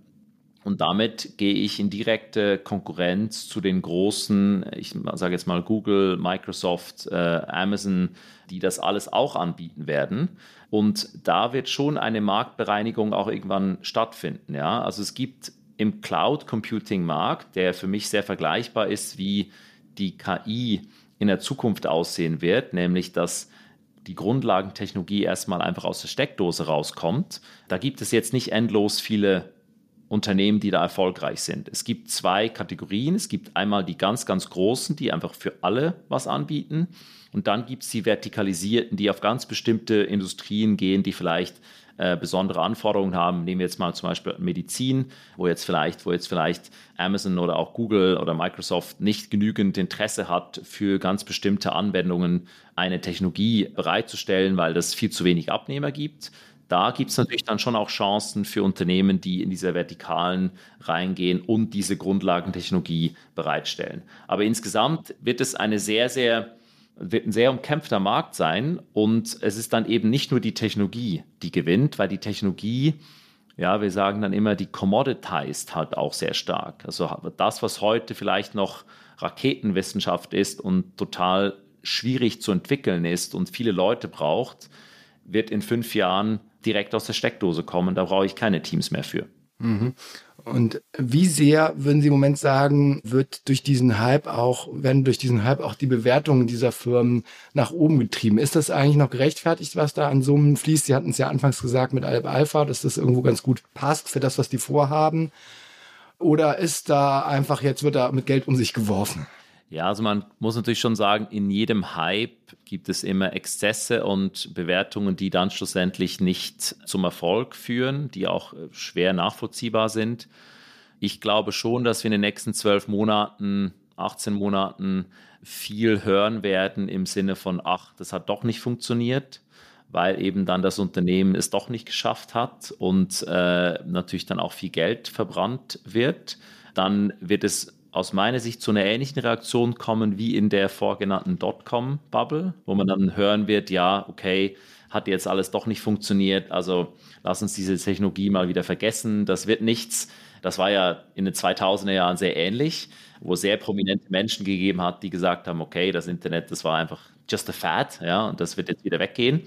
Und damit gehe ich in direkte Konkurrenz zu den großen, ich sage jetzt mal Google, Microsoft, äh, Amazon, die das alles auch anbieten werden. Und da wird schon eine Marktbereinigung auch irgendwann stattfinden. Ja? Also es gibt im Cloud Computing Markt, der für mich sehr vergleichbar ist, wie die KI in der Zukunft aussehen wird, nämlich dass die Grundlagentechnologie erstmal einfach aus der Steckdose rauskommt. Da gibt es jetzt nicht endlos viele Unternehmen, die da erfolgreich sind. Es gibt zwei Kategorien. Es gibt einmal die ganz, ganz großen, die einfach für alle was anbieten. Und dann gibt es die vertikalisierten, die auf ganz bestimmte Industrien gehen, die vielleicht äh, besondere Anforderungen haben. Nehmen wir jetzt mal zum Beispiel Medizin, wo jetzt vielleicht, wo jetzt vielleicht Amazon oder auch Google oder Microsoft nicht genügend Interesse hat, für ganz bestimmte Anwendungen eine Technologie bereitzustellen, weil das viel zu wenig Abnehmer gibt. Da gibt es natürlich dann schon auch Chancen für Unternehmen, die in diese Vertikalen reingehen und diese Grundlagentechnologie bereitstellen. Aber insgesamt wird es eine sehr, sehr wird ein sehr umkämpfter Markt sein und es ist dann eben nicht nur die Technologie, die gewinnt, weil die Technologie, ja, wir sagen dann immer, die commoditized halt auch sehr stark. Also das, was heute vielleicht noch Raketenwissenschaft ist und total schwierig zu entwickeln ist und viele Leute braucht, wird in fünf Jahren direkt aus der Steckdose kommen. Da brauche ich keine Teams mehr für. Mhm. Und wie sehr, würden Sie im Moment sagen, wird durch diesen Hype auch, werden durch diesen Hype auch die Bewertungen dieser Firmen nach oben getrieben? Ist das eigentlich noch gerechtfertigt, was da an Summen fließt? Sie hatten es ja anfangs gesagt mit Alp Alpha, dass das irgendwo ganz gut passt für das, was die vorhaben. Oder ist da einfach jetzt wird da mit Geld um sich geworfen? Ja, also man muss natürlich schon sagen, in jedem Hype gibt es immer Exzesse und Bewertungen, die dann schlussendlich nicht zum Erfolg führen, die auch äh, schwer nachvollziehbar sind. Ich glaube schon, dass wir in den nächsten zwölf Monaten, 18 Monaten viel hören werden im Sinne von, ach, das hat doch nicht funktioniert, weil eben dann das Unternehmen es doch nicht geschafft hat und äh, natürlich dann auch viel Geld verbrannt wird. Dann wird es aus meiner Sicht zu einer ähnlichen Reaktion kommen wie in der vorgenannten Dotcom-Bubble, wo man dann hören wird, ja, okay, hat jetzt alles doch nicht funktioniert, also lass uns diese Technologie mal wieder vergessen, das wird nichts. Das war ja in den 2000er Jahren sehr ähnlich, wo sehr prominente Menschen gegeben hat, die gesagt haben, okay, das Internet, das war einfach just a fad, ja, und das wird jetzt wieder weggehen.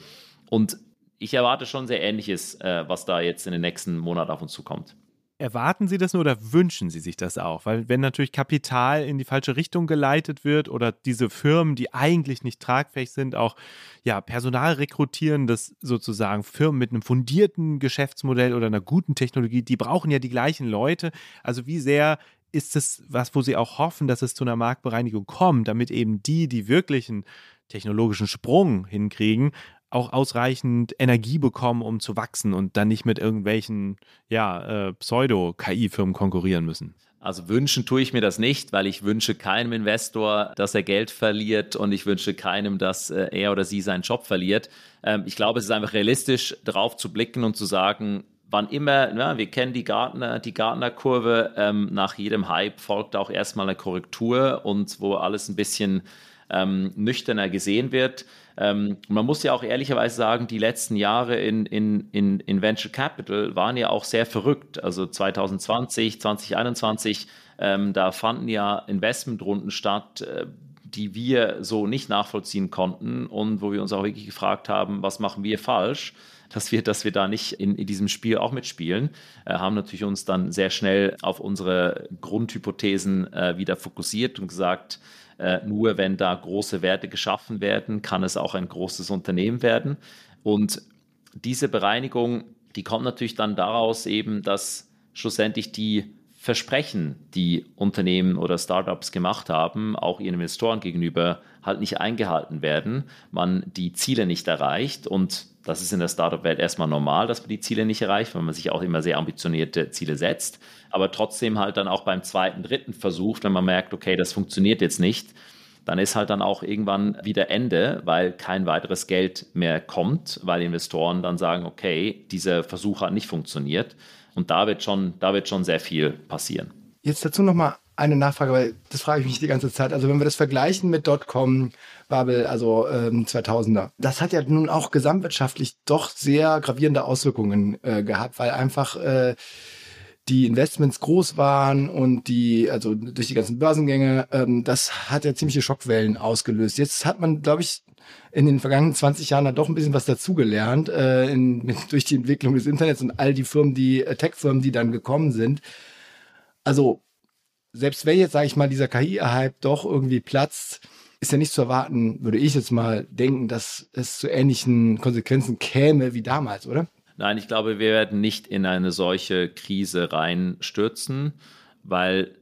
Und ich erwarte schon sehr Ähnliches, äh, was da jetzt in den nächsten Monaten auf uns zukommt. Erwarten Sie das nur oder wünschen Sie sich das auch? Weil wenn natürlich Kapital in die falsche Richtung geleitet wird oder diese Firmen, die eigentlich nicht tragfähig sind, auch ja, Personal rekrutieren, das sozusagen Firmen mit einem fundierten Geschäftsmodell oder einer guten Technologie, die brauchen ja die gleichen Leute. Also wie sehr ist es was, wo Sie auch hoffen, dass es zu einer Marktbereinigung kommt, damit eben die, die wirklichen technologischen Sprung hinkriegen, auch ausreichend Energie bekommen, um zu wachsen und dann nicht mit irgendwelchen ja, äh, Pseudo-KI-Firmen konkurrieren müssen? Also wünschen tue ich mir das nicht, weil ich wünsche keinem Investor, dass er Geld verliert und ich wünsche keinem, dass äh, er oder sie seinen Job verliert. Ähm, ich glaube, es ist einfach realistisch, darauf zu blicken und zu sagen, wann immer, ja, wir kennen die Gartner, die Gartner-Kurve, ähm, nach jedem Hype folgt auch erstmal eine Korrektur und wo alles ein bisschen ähm, nüchterner gesehen wird. Ähm, man muss ja auch ehrlicherweise sagen, die letzten Jahre in, in, in, in Venture Capital waren ja auch sehr verrückt. Also 2020, 2021, ähm, da fanden ja Investmentrunden statt, äh, die wir so nicht nachvollziehen konnten und wo wir uns auch wirklich gefragt haben, was machen wir falsch, dass wir, dass wir da nicht in, in diesem Spiel auch mitspielen, äh, haben natürlich uns dann sehr schnell auf unsere Grundhypothesen äh, wieder fokussiert und gesagt, nur wenn da große Werte geschaffen werden, kann es auch ein großes Unternehmen werden. Und diese Bereinigung, die kommt natürlich dann daraus eben, dass schlussendlich die Versprechen, die Unternehmen oder Startups gemacht haben, auch ihren Investoren gegenüber, halt nicht eingehalten werden, man die Ziele nicht erreicht und das ist in der Startup-Welt erstmal normal, dass man die Ziele nicht erreicht, weil man sich auch immer sehr ambitionierte Ziele setzt, aber trotzdem halt dann auch beim zweiten, dritten Versuch, wenn man merkt, okay, das funktioniert jetzt nicht, dann ist halt dann auch irgendwann wieder Ende, weil kein weiteres Geld mehr kommt, weil Investoren dann sagen, okay, dieser Versuch hat nicht funktioniert. Und da wird schon, da wird schon sehr viel passieren. Jetzt dazu nochmal eine Nachfrage, weil das frage ich mich die ganze Zeit. Also wenn wir das vergleichen mit Dotcom, Bubble, also ähm, 2000er, das hat ja nun auch gesamtwirtschaftlich doch sehr gravierende Auswirkungen äh, gehabt, weil einfach äh, die Investments groß waren und die, also durch die ganzen Börsengänge, ähm, das hat ja ziemliche Schockwellen ausgelöst. Jetzt hat man, glaube ich, in den vergangenen 20 Jahren hat doch ein bisschen was dazugelernt äh, durch die Entwicklung des Internets und all die Firmen, die äh, Tech-Firmen, die dann gekommen sind. Also selbst wenn jetzt, sage ich mal, dieser KI-Hype doch irgendwie platzt, ist ja nicht zu erwarten, würde ich jetzt mal denken, dass es zu ähnlichen Konsequenzen käme wie damals, oder? Nein, ich glaube, wir werden nicht in eine solche Krise reinstürzen, weil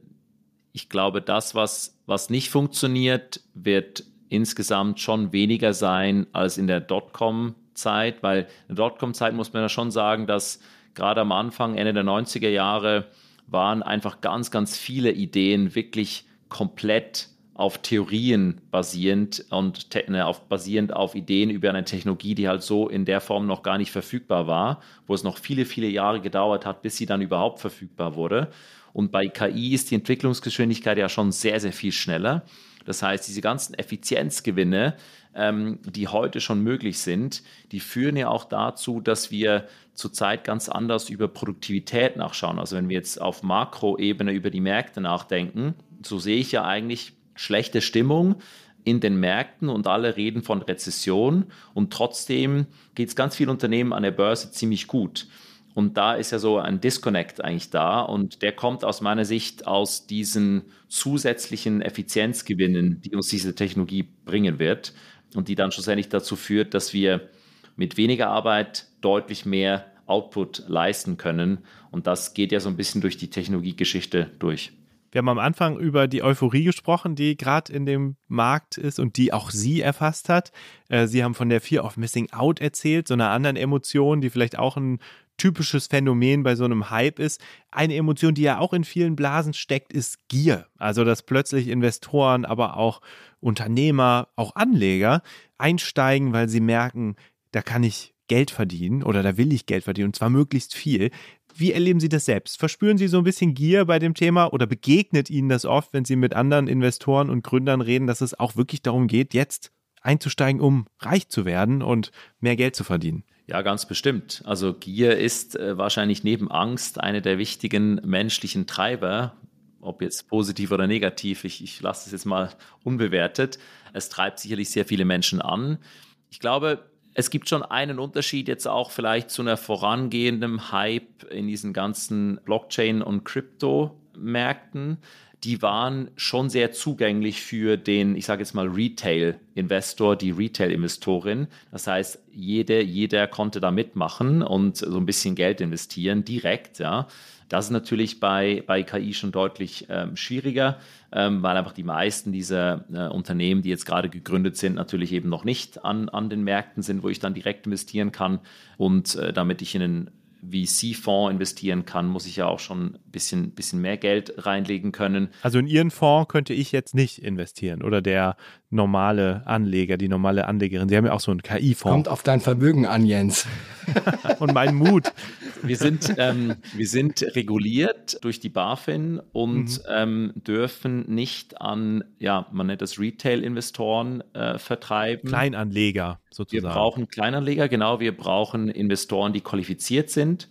ich glaube, das, was, was nicht funktioniert, wird insgesamt schon weniger sein als in der Dotcom-Zeit, weil in der Dotcom-Zeit muss man ja schon sagen, dass gerade am Anfang, Ende der 90er Jahre, waren einfach ganz, ganz viele Ideen wirklich komplett auf Theorien basierend und ne, auf, basierend auf Ideen über eine Technologie, die halt so in der Form noch gar nicht verfügbar war, wo es noch viele, viele Jahre gedauert hat, bis sie dann überhaupt verfügbar wurde. Und bei KI ist die Entwicklungsgeschwindigkeit ja schon sehr, sehr viel schneller. Das heißt, diese ganzen Effizienzgewinne, ähm, die heute schon möglich sind, die führen ja auch dazu, dass wir zurzeit ganz anders über Produktivität nachschauen. Also wenn wir jetzt auf Makroebene über die Märkte nachdenken, so sehe ich ja eigentlich schlechte Stimmung in den Märkten und alle reden von Rezession und trotzdem geht es ganz vielen Unternehmen an der Börse ziemlich gut. Und da ist ja so ein Disconnect eigentlich da und der kommt aus meiner Sicht aus diesen zusätzlichen Effizienzgewinnen, die uns diese Technologie bringen wird und die dann schlussendlich dazu führt, dass wir mit weniger Arbeit deutlich mehr Output leisten können. Und das geht ja so ein bisschen durch die Technologiegeschichte durch. Wir haben am Anfang über die Euphorie gesprochen, die gerade in dem Markt ist und die auch Sie erfasst hat. Äh, Sie haben von der Fear of Missing Out erzählt, so einer anderen Emotion, die vielleicht auch ein typisches Phänomen bei so einem Hype ist. Eine Emotion, die ja auch in vielen Blasen steckt, ist Gier. Also, dass plötzlich Investoren, aber auch Unternehmer, auch Anleger einsteigen, weil sie merken, da kann ich Geld verdienen oder da will ich Geld verdienen und zwar möglichst viel. Wie erleben Sie das selbst? Verspüren Sie so ein bisschen Gier bei dem Thema oder begegnet Ihnen das oft, wenn Sie mit anderen Investoren und Gründern reden, dass es auch wirklich darum geht, jetzt einzusteigen, um reich zu werden und mehr Geld zu verdienen? Ja, ganz bestimmt. Also Gier ist äh, wahrscheinlich neben Angst eine der wichtigen menschlichen Treiber, ob jetzt positiv oder negativ. Ich, ich lasse es jetzt mal unbewertet. Es treibt sicherlich sehr viele Menschen an. Ich glaube, es gibt schon einen Unterschied jetzt auch vielleicht zu einer vorangehenden Hype in diesen ganzen Blockchain- und Krypto-Märkten. Die waren schon sehr zugänglich für den, ich sage jetzt mal, Retail-Investor, die Retail-Investorin. Das heißt, jede, jeder konnte da mitmachen und so ein bisschen Geld investieren, direkt, ja. Das ist natürlich bei, bei KI schon deutlich ähm, schwieriger, ähm, weil einfach die meisten dieser äh, Unternehmen, die jetzt gerade gegründet sind, natürlich eben noch nicht an, an den Märkten sind, wo ich dann direkt investieren kann. Und äh, damit ich in einen VC-Fonds investieren kann, muss ich ja auch schon ein bisschen, bisschen mehr Geld reinlegen können. Also in Ihren Fonds könnte ich jetzt nicht investieren oder der normale Anleger, die normale Anlegerin. Sie haben ja auch so einen KI-Fonds. Kommt auf dein Vermögen an, Jens. und meinen Mut. Wir sind, ähm, wir sind reguliert durch die BaFin und mhm. ähm, dürfen nicht an, ja, man nennt das Retail-Investoren äh, vertreiben. Kleinanleger sozusagen. Wir brauchen Kleinanleger, genau. Wir brauchen Investoren, die qualifiziert sind.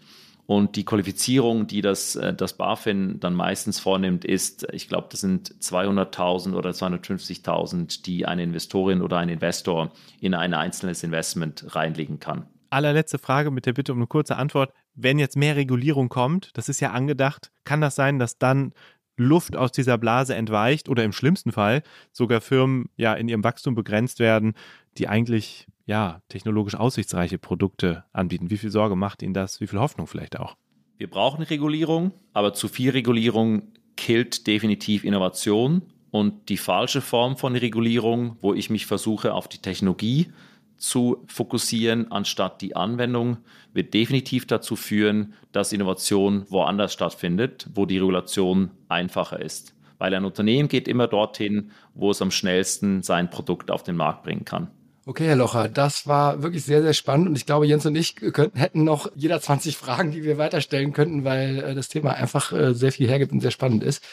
Und die Qualifizierung, die das, äh, das BaFin dann meistens vornimmt, ist, ich glaube, das sind 200.000 oder 250.000, die eine Investorin oder ein Investor in ein einzelnes Investment reinlegen kann. Allerletzte Frage mit der Bitte um eine kurze Antwort. Wenn jetzt mehr Regulierung kommt, das ist ja angedacht, kann das sein, dass dann Luft aus dieser Blase entweicht oder im schlimmsten Fall sogar Firmen ja in ihrem Wachstum begrenzt werden, die eigentlich ja technologisch aussichtsreiche Produkte anbieten. Wie viel Sorge macht Ihnen das? Wie viel Hoffnung vielleicht auch? Wir brauchen Regulierung, aber zu viel Regulierung killt definitiv Innovation und die falsche Form von Regulierung, wo ich mich versuche auf die Technologie zu fokussieren anstatt die Anwendung, wird definitiv dazu führen, dass Innovation woanders stattfindet, wo die Regulation einfacher ist. Weil ein Unternehmen geht immer dorthin, wo es am schnellsten sein Produkt auf den Markt bringen kann. Okay, Herr Locher, das war wirklich sehr, sehr spannend und ich glaube, Jens und ich könnten, hätten noch jeder 20 Fragen, die wir weiterstellen könnten, weil äh, das Thema einfach äh, sehr viel hergibt und sehr spannend ist.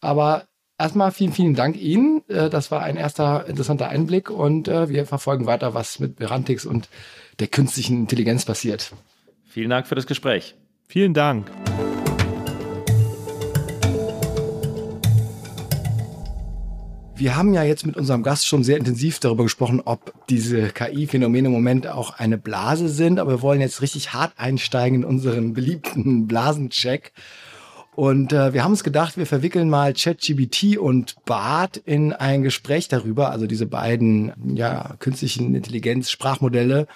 Aber erstmal vielen, vielen Dank Ihnen. Äh, das war ein erster interessanter Einblick und äh, wir verfolgen weiter, was mit Verantix und der künstlichen Intelligenz passiert. Vielen Dank für das Gespräch. Vielen Dank. Wir haben ja jetzt mit unserem Gast schon sehr intensiv darüber gesprochen, ob diese KI-Phänomene im Moment auch eine Blase sind, aber wir wollen jetzt richtig hart einsteigen in unseren beliebten Blasencheck. Und äh, wir haben uns gedacht, wir verwickeln mal ChatGBT und BART in ein Gespräch darüber, also diese beiden ja, künstlichen Intelligenz-Sprachmodelle,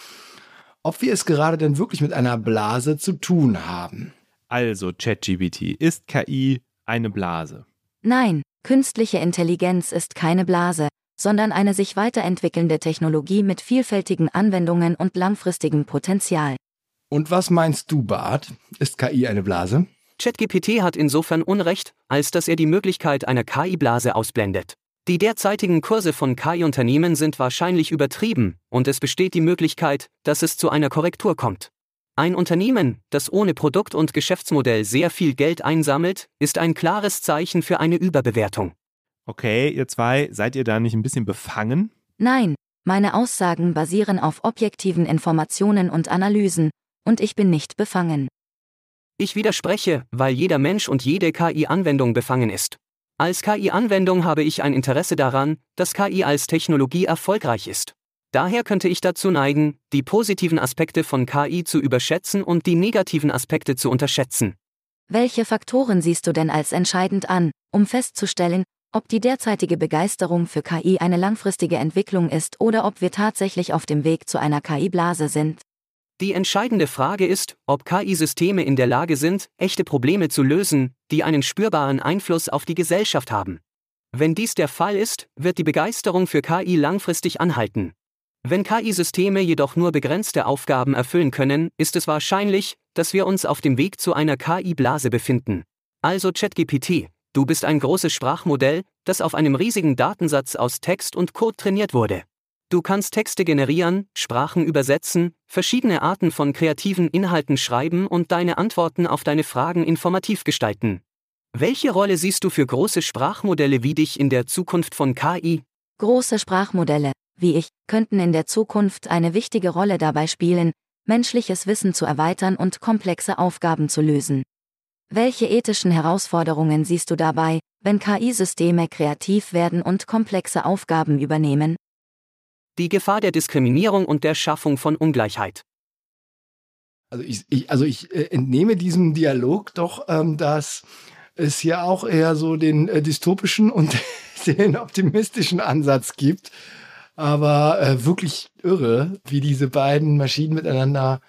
ob wir es gerade denn wirklich mit einer Blase zu tun haben. Also, ChatGBT, ist KI eine Blase? Nein, künstliche Intelligenz ist keine Blase, sondern eine sich weiterentwickelnde Technologie mit vielfältigen Anwendungen und langfristigem Potenzial. Und was meinst du, Bart? Ist KI eine Blase? ChatGPT hat insofern Unrecht, als dass er die Möglichkeit einer KI-Blase ausblendet. Die derzeitigen Kurse von KI-Unternehmen sind wahrscheinlich übertrieben und es besteht die Möglichkeit, dass es zu einer Korrektur kommt. Ein Unternehmen, das ohne Produkt und Geschäftsmodell sehr viel Geld einsammelt, ist ein klares Zeichen für eine Überbewertung. Okay, ihr zwei, seid ihr da nicht ein bisschen befangen? Nein, meine Aussagen basieren auf objektiven Informationen und Analysen, und ich bin nicht befangen. Ich widerspreche, weil jeder Mensch und jede KI-Anwendung befangen ist. Als KI-Anwendung habe ich ein Interesse daran, dass KI als Technologie erfolgreich ist. Daher könnte ich dazu neigen, die positiven Aspekte von KI zu überschätzen und die negativen Aspekte zu unterschätzen. Welche Faktoren siehst du denn als entscheidend an, um festzustellen, ob die derzeitige Begeisterung für KI eine langfristige Entwicklung ist oder ob wir tatsächlich auf dem Weg zu einer KI-Blase sind? Die entscheidende Frage ist, ob KI-Systeme in der Lage sind, echte Probleme zu lösen, die einen spürbaren Einfluss auf die Gesellschaft haben. Wenn dies der Fall ist, wird die Begeisterung für KI langfristig anhalten. Wenn KI-Systeme jedoch nur begrenzte Aufgaben erfüllen können, ist es wahrscheinlich, dass wir uns auf dem Weg zu einer KI-Blase befinden. Also ChatGPT, du bist ein großes Sprachmodell, das auf einem riesigen Datensatz aus Text und Code trainiert wurde. Du kannst Texte generieren, Sprachen übersetzen, verschiedene Arten von kreativen Inhalten schreiben und deine Antworten auf deine Fragen informativ gestalten. Welche Rolle siehst du für große Sprachmodelle wie dich in der Zukunft von KI? Große Sprachmodelle, wie ich, könnten in der Zukunft eine wichtige Rolle dabei spielen, menschliches Wissen zu erweitern und komplexe Aufgaben zu lösen. Welche ethischen Herausforderungen siehst du dabei, wenn KI-Systeme kreativ werden und komplexe Aufgaben übernehmen? die Gefahr der Diskriminierung und der Schaffung von Ungleichheit. Also ich, ich also ich äh, entnehme diesem Dialog doch, ähm, dass es hier auch eher so den äh, dystopischen und den optimistischen Ansatz gibt. Aber äh, wirklich irre, wie diese beiden Maschinen miteinander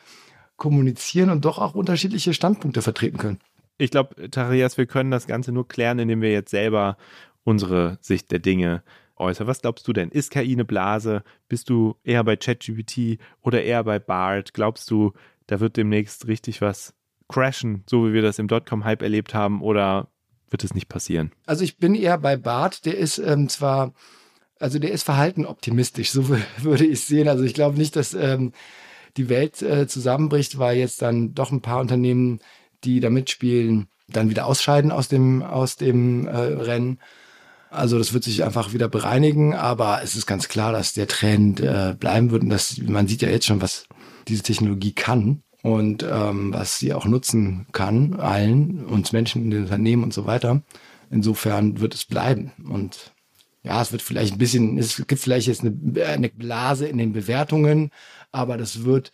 kommunizieren und doch auch unterschiedliche Standpunkte vertreten können. Ich glaube, Tarias, wir können das Ganze nur klären, indem wir jetzt selber unsere Sicht der Dinge äußern. Was glaubst du denn? Ist KI eine Blase? Bist du eher bei ChatGPT oder eher bei BART? Glaubst du, da wird demnächst richtig was crashen, so wie wir das im Dotcom-Hype erlebt haben, oder wird es nicht passieren? Also ich bin eher bei BART. Der ist ähm, zwar, also der ist verhalten optimistisch, so würde ich sehen. Also ich glaube nicht, dass ähm, die Welt äh, zusammenbricht, weil jetzt dann doch ein paar Unternehmen, die da mitspielen, dann wieder ausscheiden aus dem, aus dem äh, Rennen. Also das wird sich einfach wieder bereinigen, aber es ist ganz klar, dass der Trend äh, bleiben wird und dass man sieht ja jetzt schon, was diese Technologie kann. und ähm, was sie auch nutzen kann, allen, uns Menschen in den Unternehmen und so weiter. Insofern wird es bleiben. Und ja, es wird vielleicht ein bisschen, es gibt vielleicht jetzt eine, eine Blase in den Bewertungen, aber das wird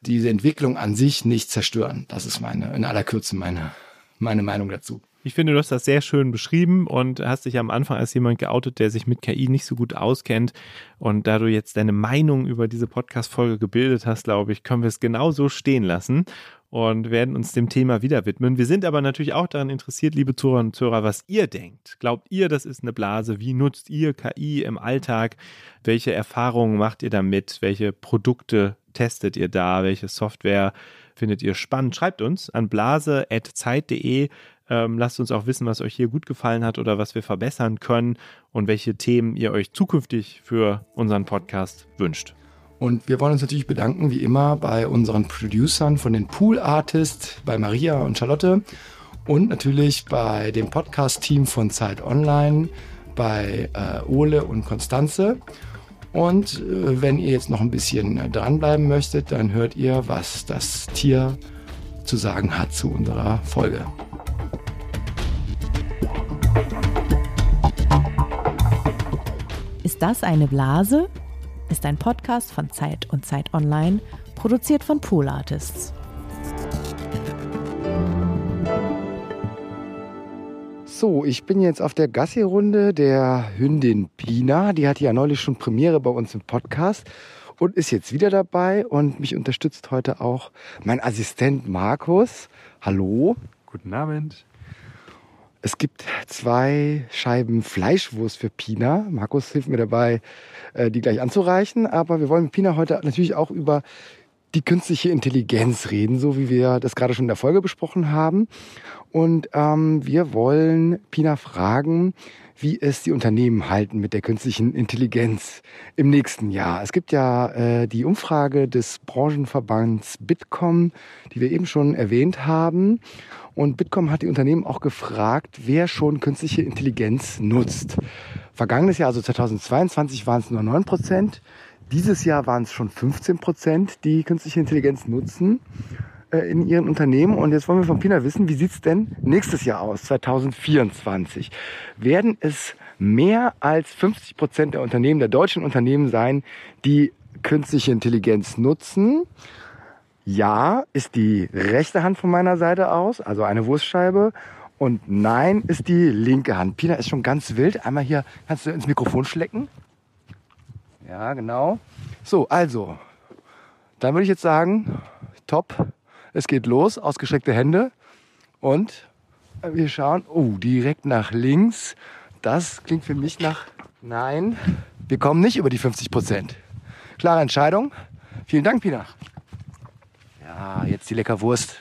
diese Entwicklung an sich nicht zerstören. Das ist meine, in aller Kürze meine, meine Meinung dazu. Ich finde, du hast das sehr schön beschrieben und hast dich am Anfang als jemand geoutet, der sich mit KI nicht so gut auskennt. Und da du jetzt deine Meinung über diese Podcast-Folge gebildet hast, glaube ich, können wir es genau so stehen lassen und werden uns dem Thema wieder widmen. Wir sind aber natürlich auch daran interessiert, liebe Zuhörer und Zuhörer, was ihr denkt. Glaubt ihr, das ist eine Blase? Wie nutzt ihr KI im Alltag? Welche Erfahrungen macht ihr damit? Welche Produkte testet ihr da? Welche Software findet ihr spannend? Schreibt uns an blase.zeit.de. Ähm, lasst uns auch wissen, was euch hier gut gefallen hat oder was wir verbessern können und welche Themen ihr euch zukünftig für unseren Podcast wünscht. Und wir wollen uns natürlich bedanken, wie immer, bei unseren Producern von den Pool Artists, bei Maria und Charlotte und natürlich bei dem Podcast-Team von Zeit Online, bei äh, Ole und Konstanze. Und äh, wenn ihr jetzt noch ein bisschen dranbleiben möchtet, dann hört ihr, was das Tier zu sagen hat zu unserer Folge. Ist das eine Blase? Ist ein Podcast von Zeit und Zeit Online, produziert von Pool Artists. So, ich bin jetzt auf der Gassi-Runde der Hündin Pina. Die hatte ja neulich schon Premiere bei uns im Podcast und ist jetzt wieder dabei. Und mich unterstützt heute auch mein Assistent Markus. Hallo. Guten Abend. Es gibt zwei Scheiben Fleischwurst für Pina. Markus hilft mir dabei, äh, die gleich anzureichen. Aber wir wollen mit Pina heute natürlich auch über die künstliche Intelligenz reden, so wie wir das gerade schon in der Folge besprochen haben. Und ähm, wir wollen Pina fragen, wie es die Unternehmen halten mit der künstlichen Intelligenz im nächsten Jahr. Es gibt ja äh, die Umfrage des Branchenverbands Bitkom, die wir eben schon erwähnt haben. Und Bitkom hat die Unternehmen auch gefragt, wer schon künstliche Intelligenz nutzt. Vergangenes Jahr, also 2022, waren es nur 9 Prozent. Dieses Jahr waren es schon 15 Prozent, die künstliche Intelligenz nutzen äh, in ihren Unternehmen. Und jetzt wollen wir von Pina wissen, wie sieht's denn nächstes Jahr aus, 2024? Werden es mehr als 50 Prozent der Unternehmen, der deutschen Unternehmen sein, die künstliche Intelligenz nutzen? Ja ist die rechte Hand von meiner Seite aus, also eine Wurstscheibe. Und nein ist die linke Hand. Pina ist schon ganz wild. Einmal hier, kannst du ins Mikrofon schlecken? Ja, genau. So, also, dann würde ich jetzt sagen, top, es geht los, ausgestreckte Hände. Und wir schauen, oh, direkt nach links. Das klingt für mich nach, nein, wir kommen nicht über die 50 Prozent. Klare Entscheidung. Vielen Dank, Pina. Ja, jetzt die lecker Wurst.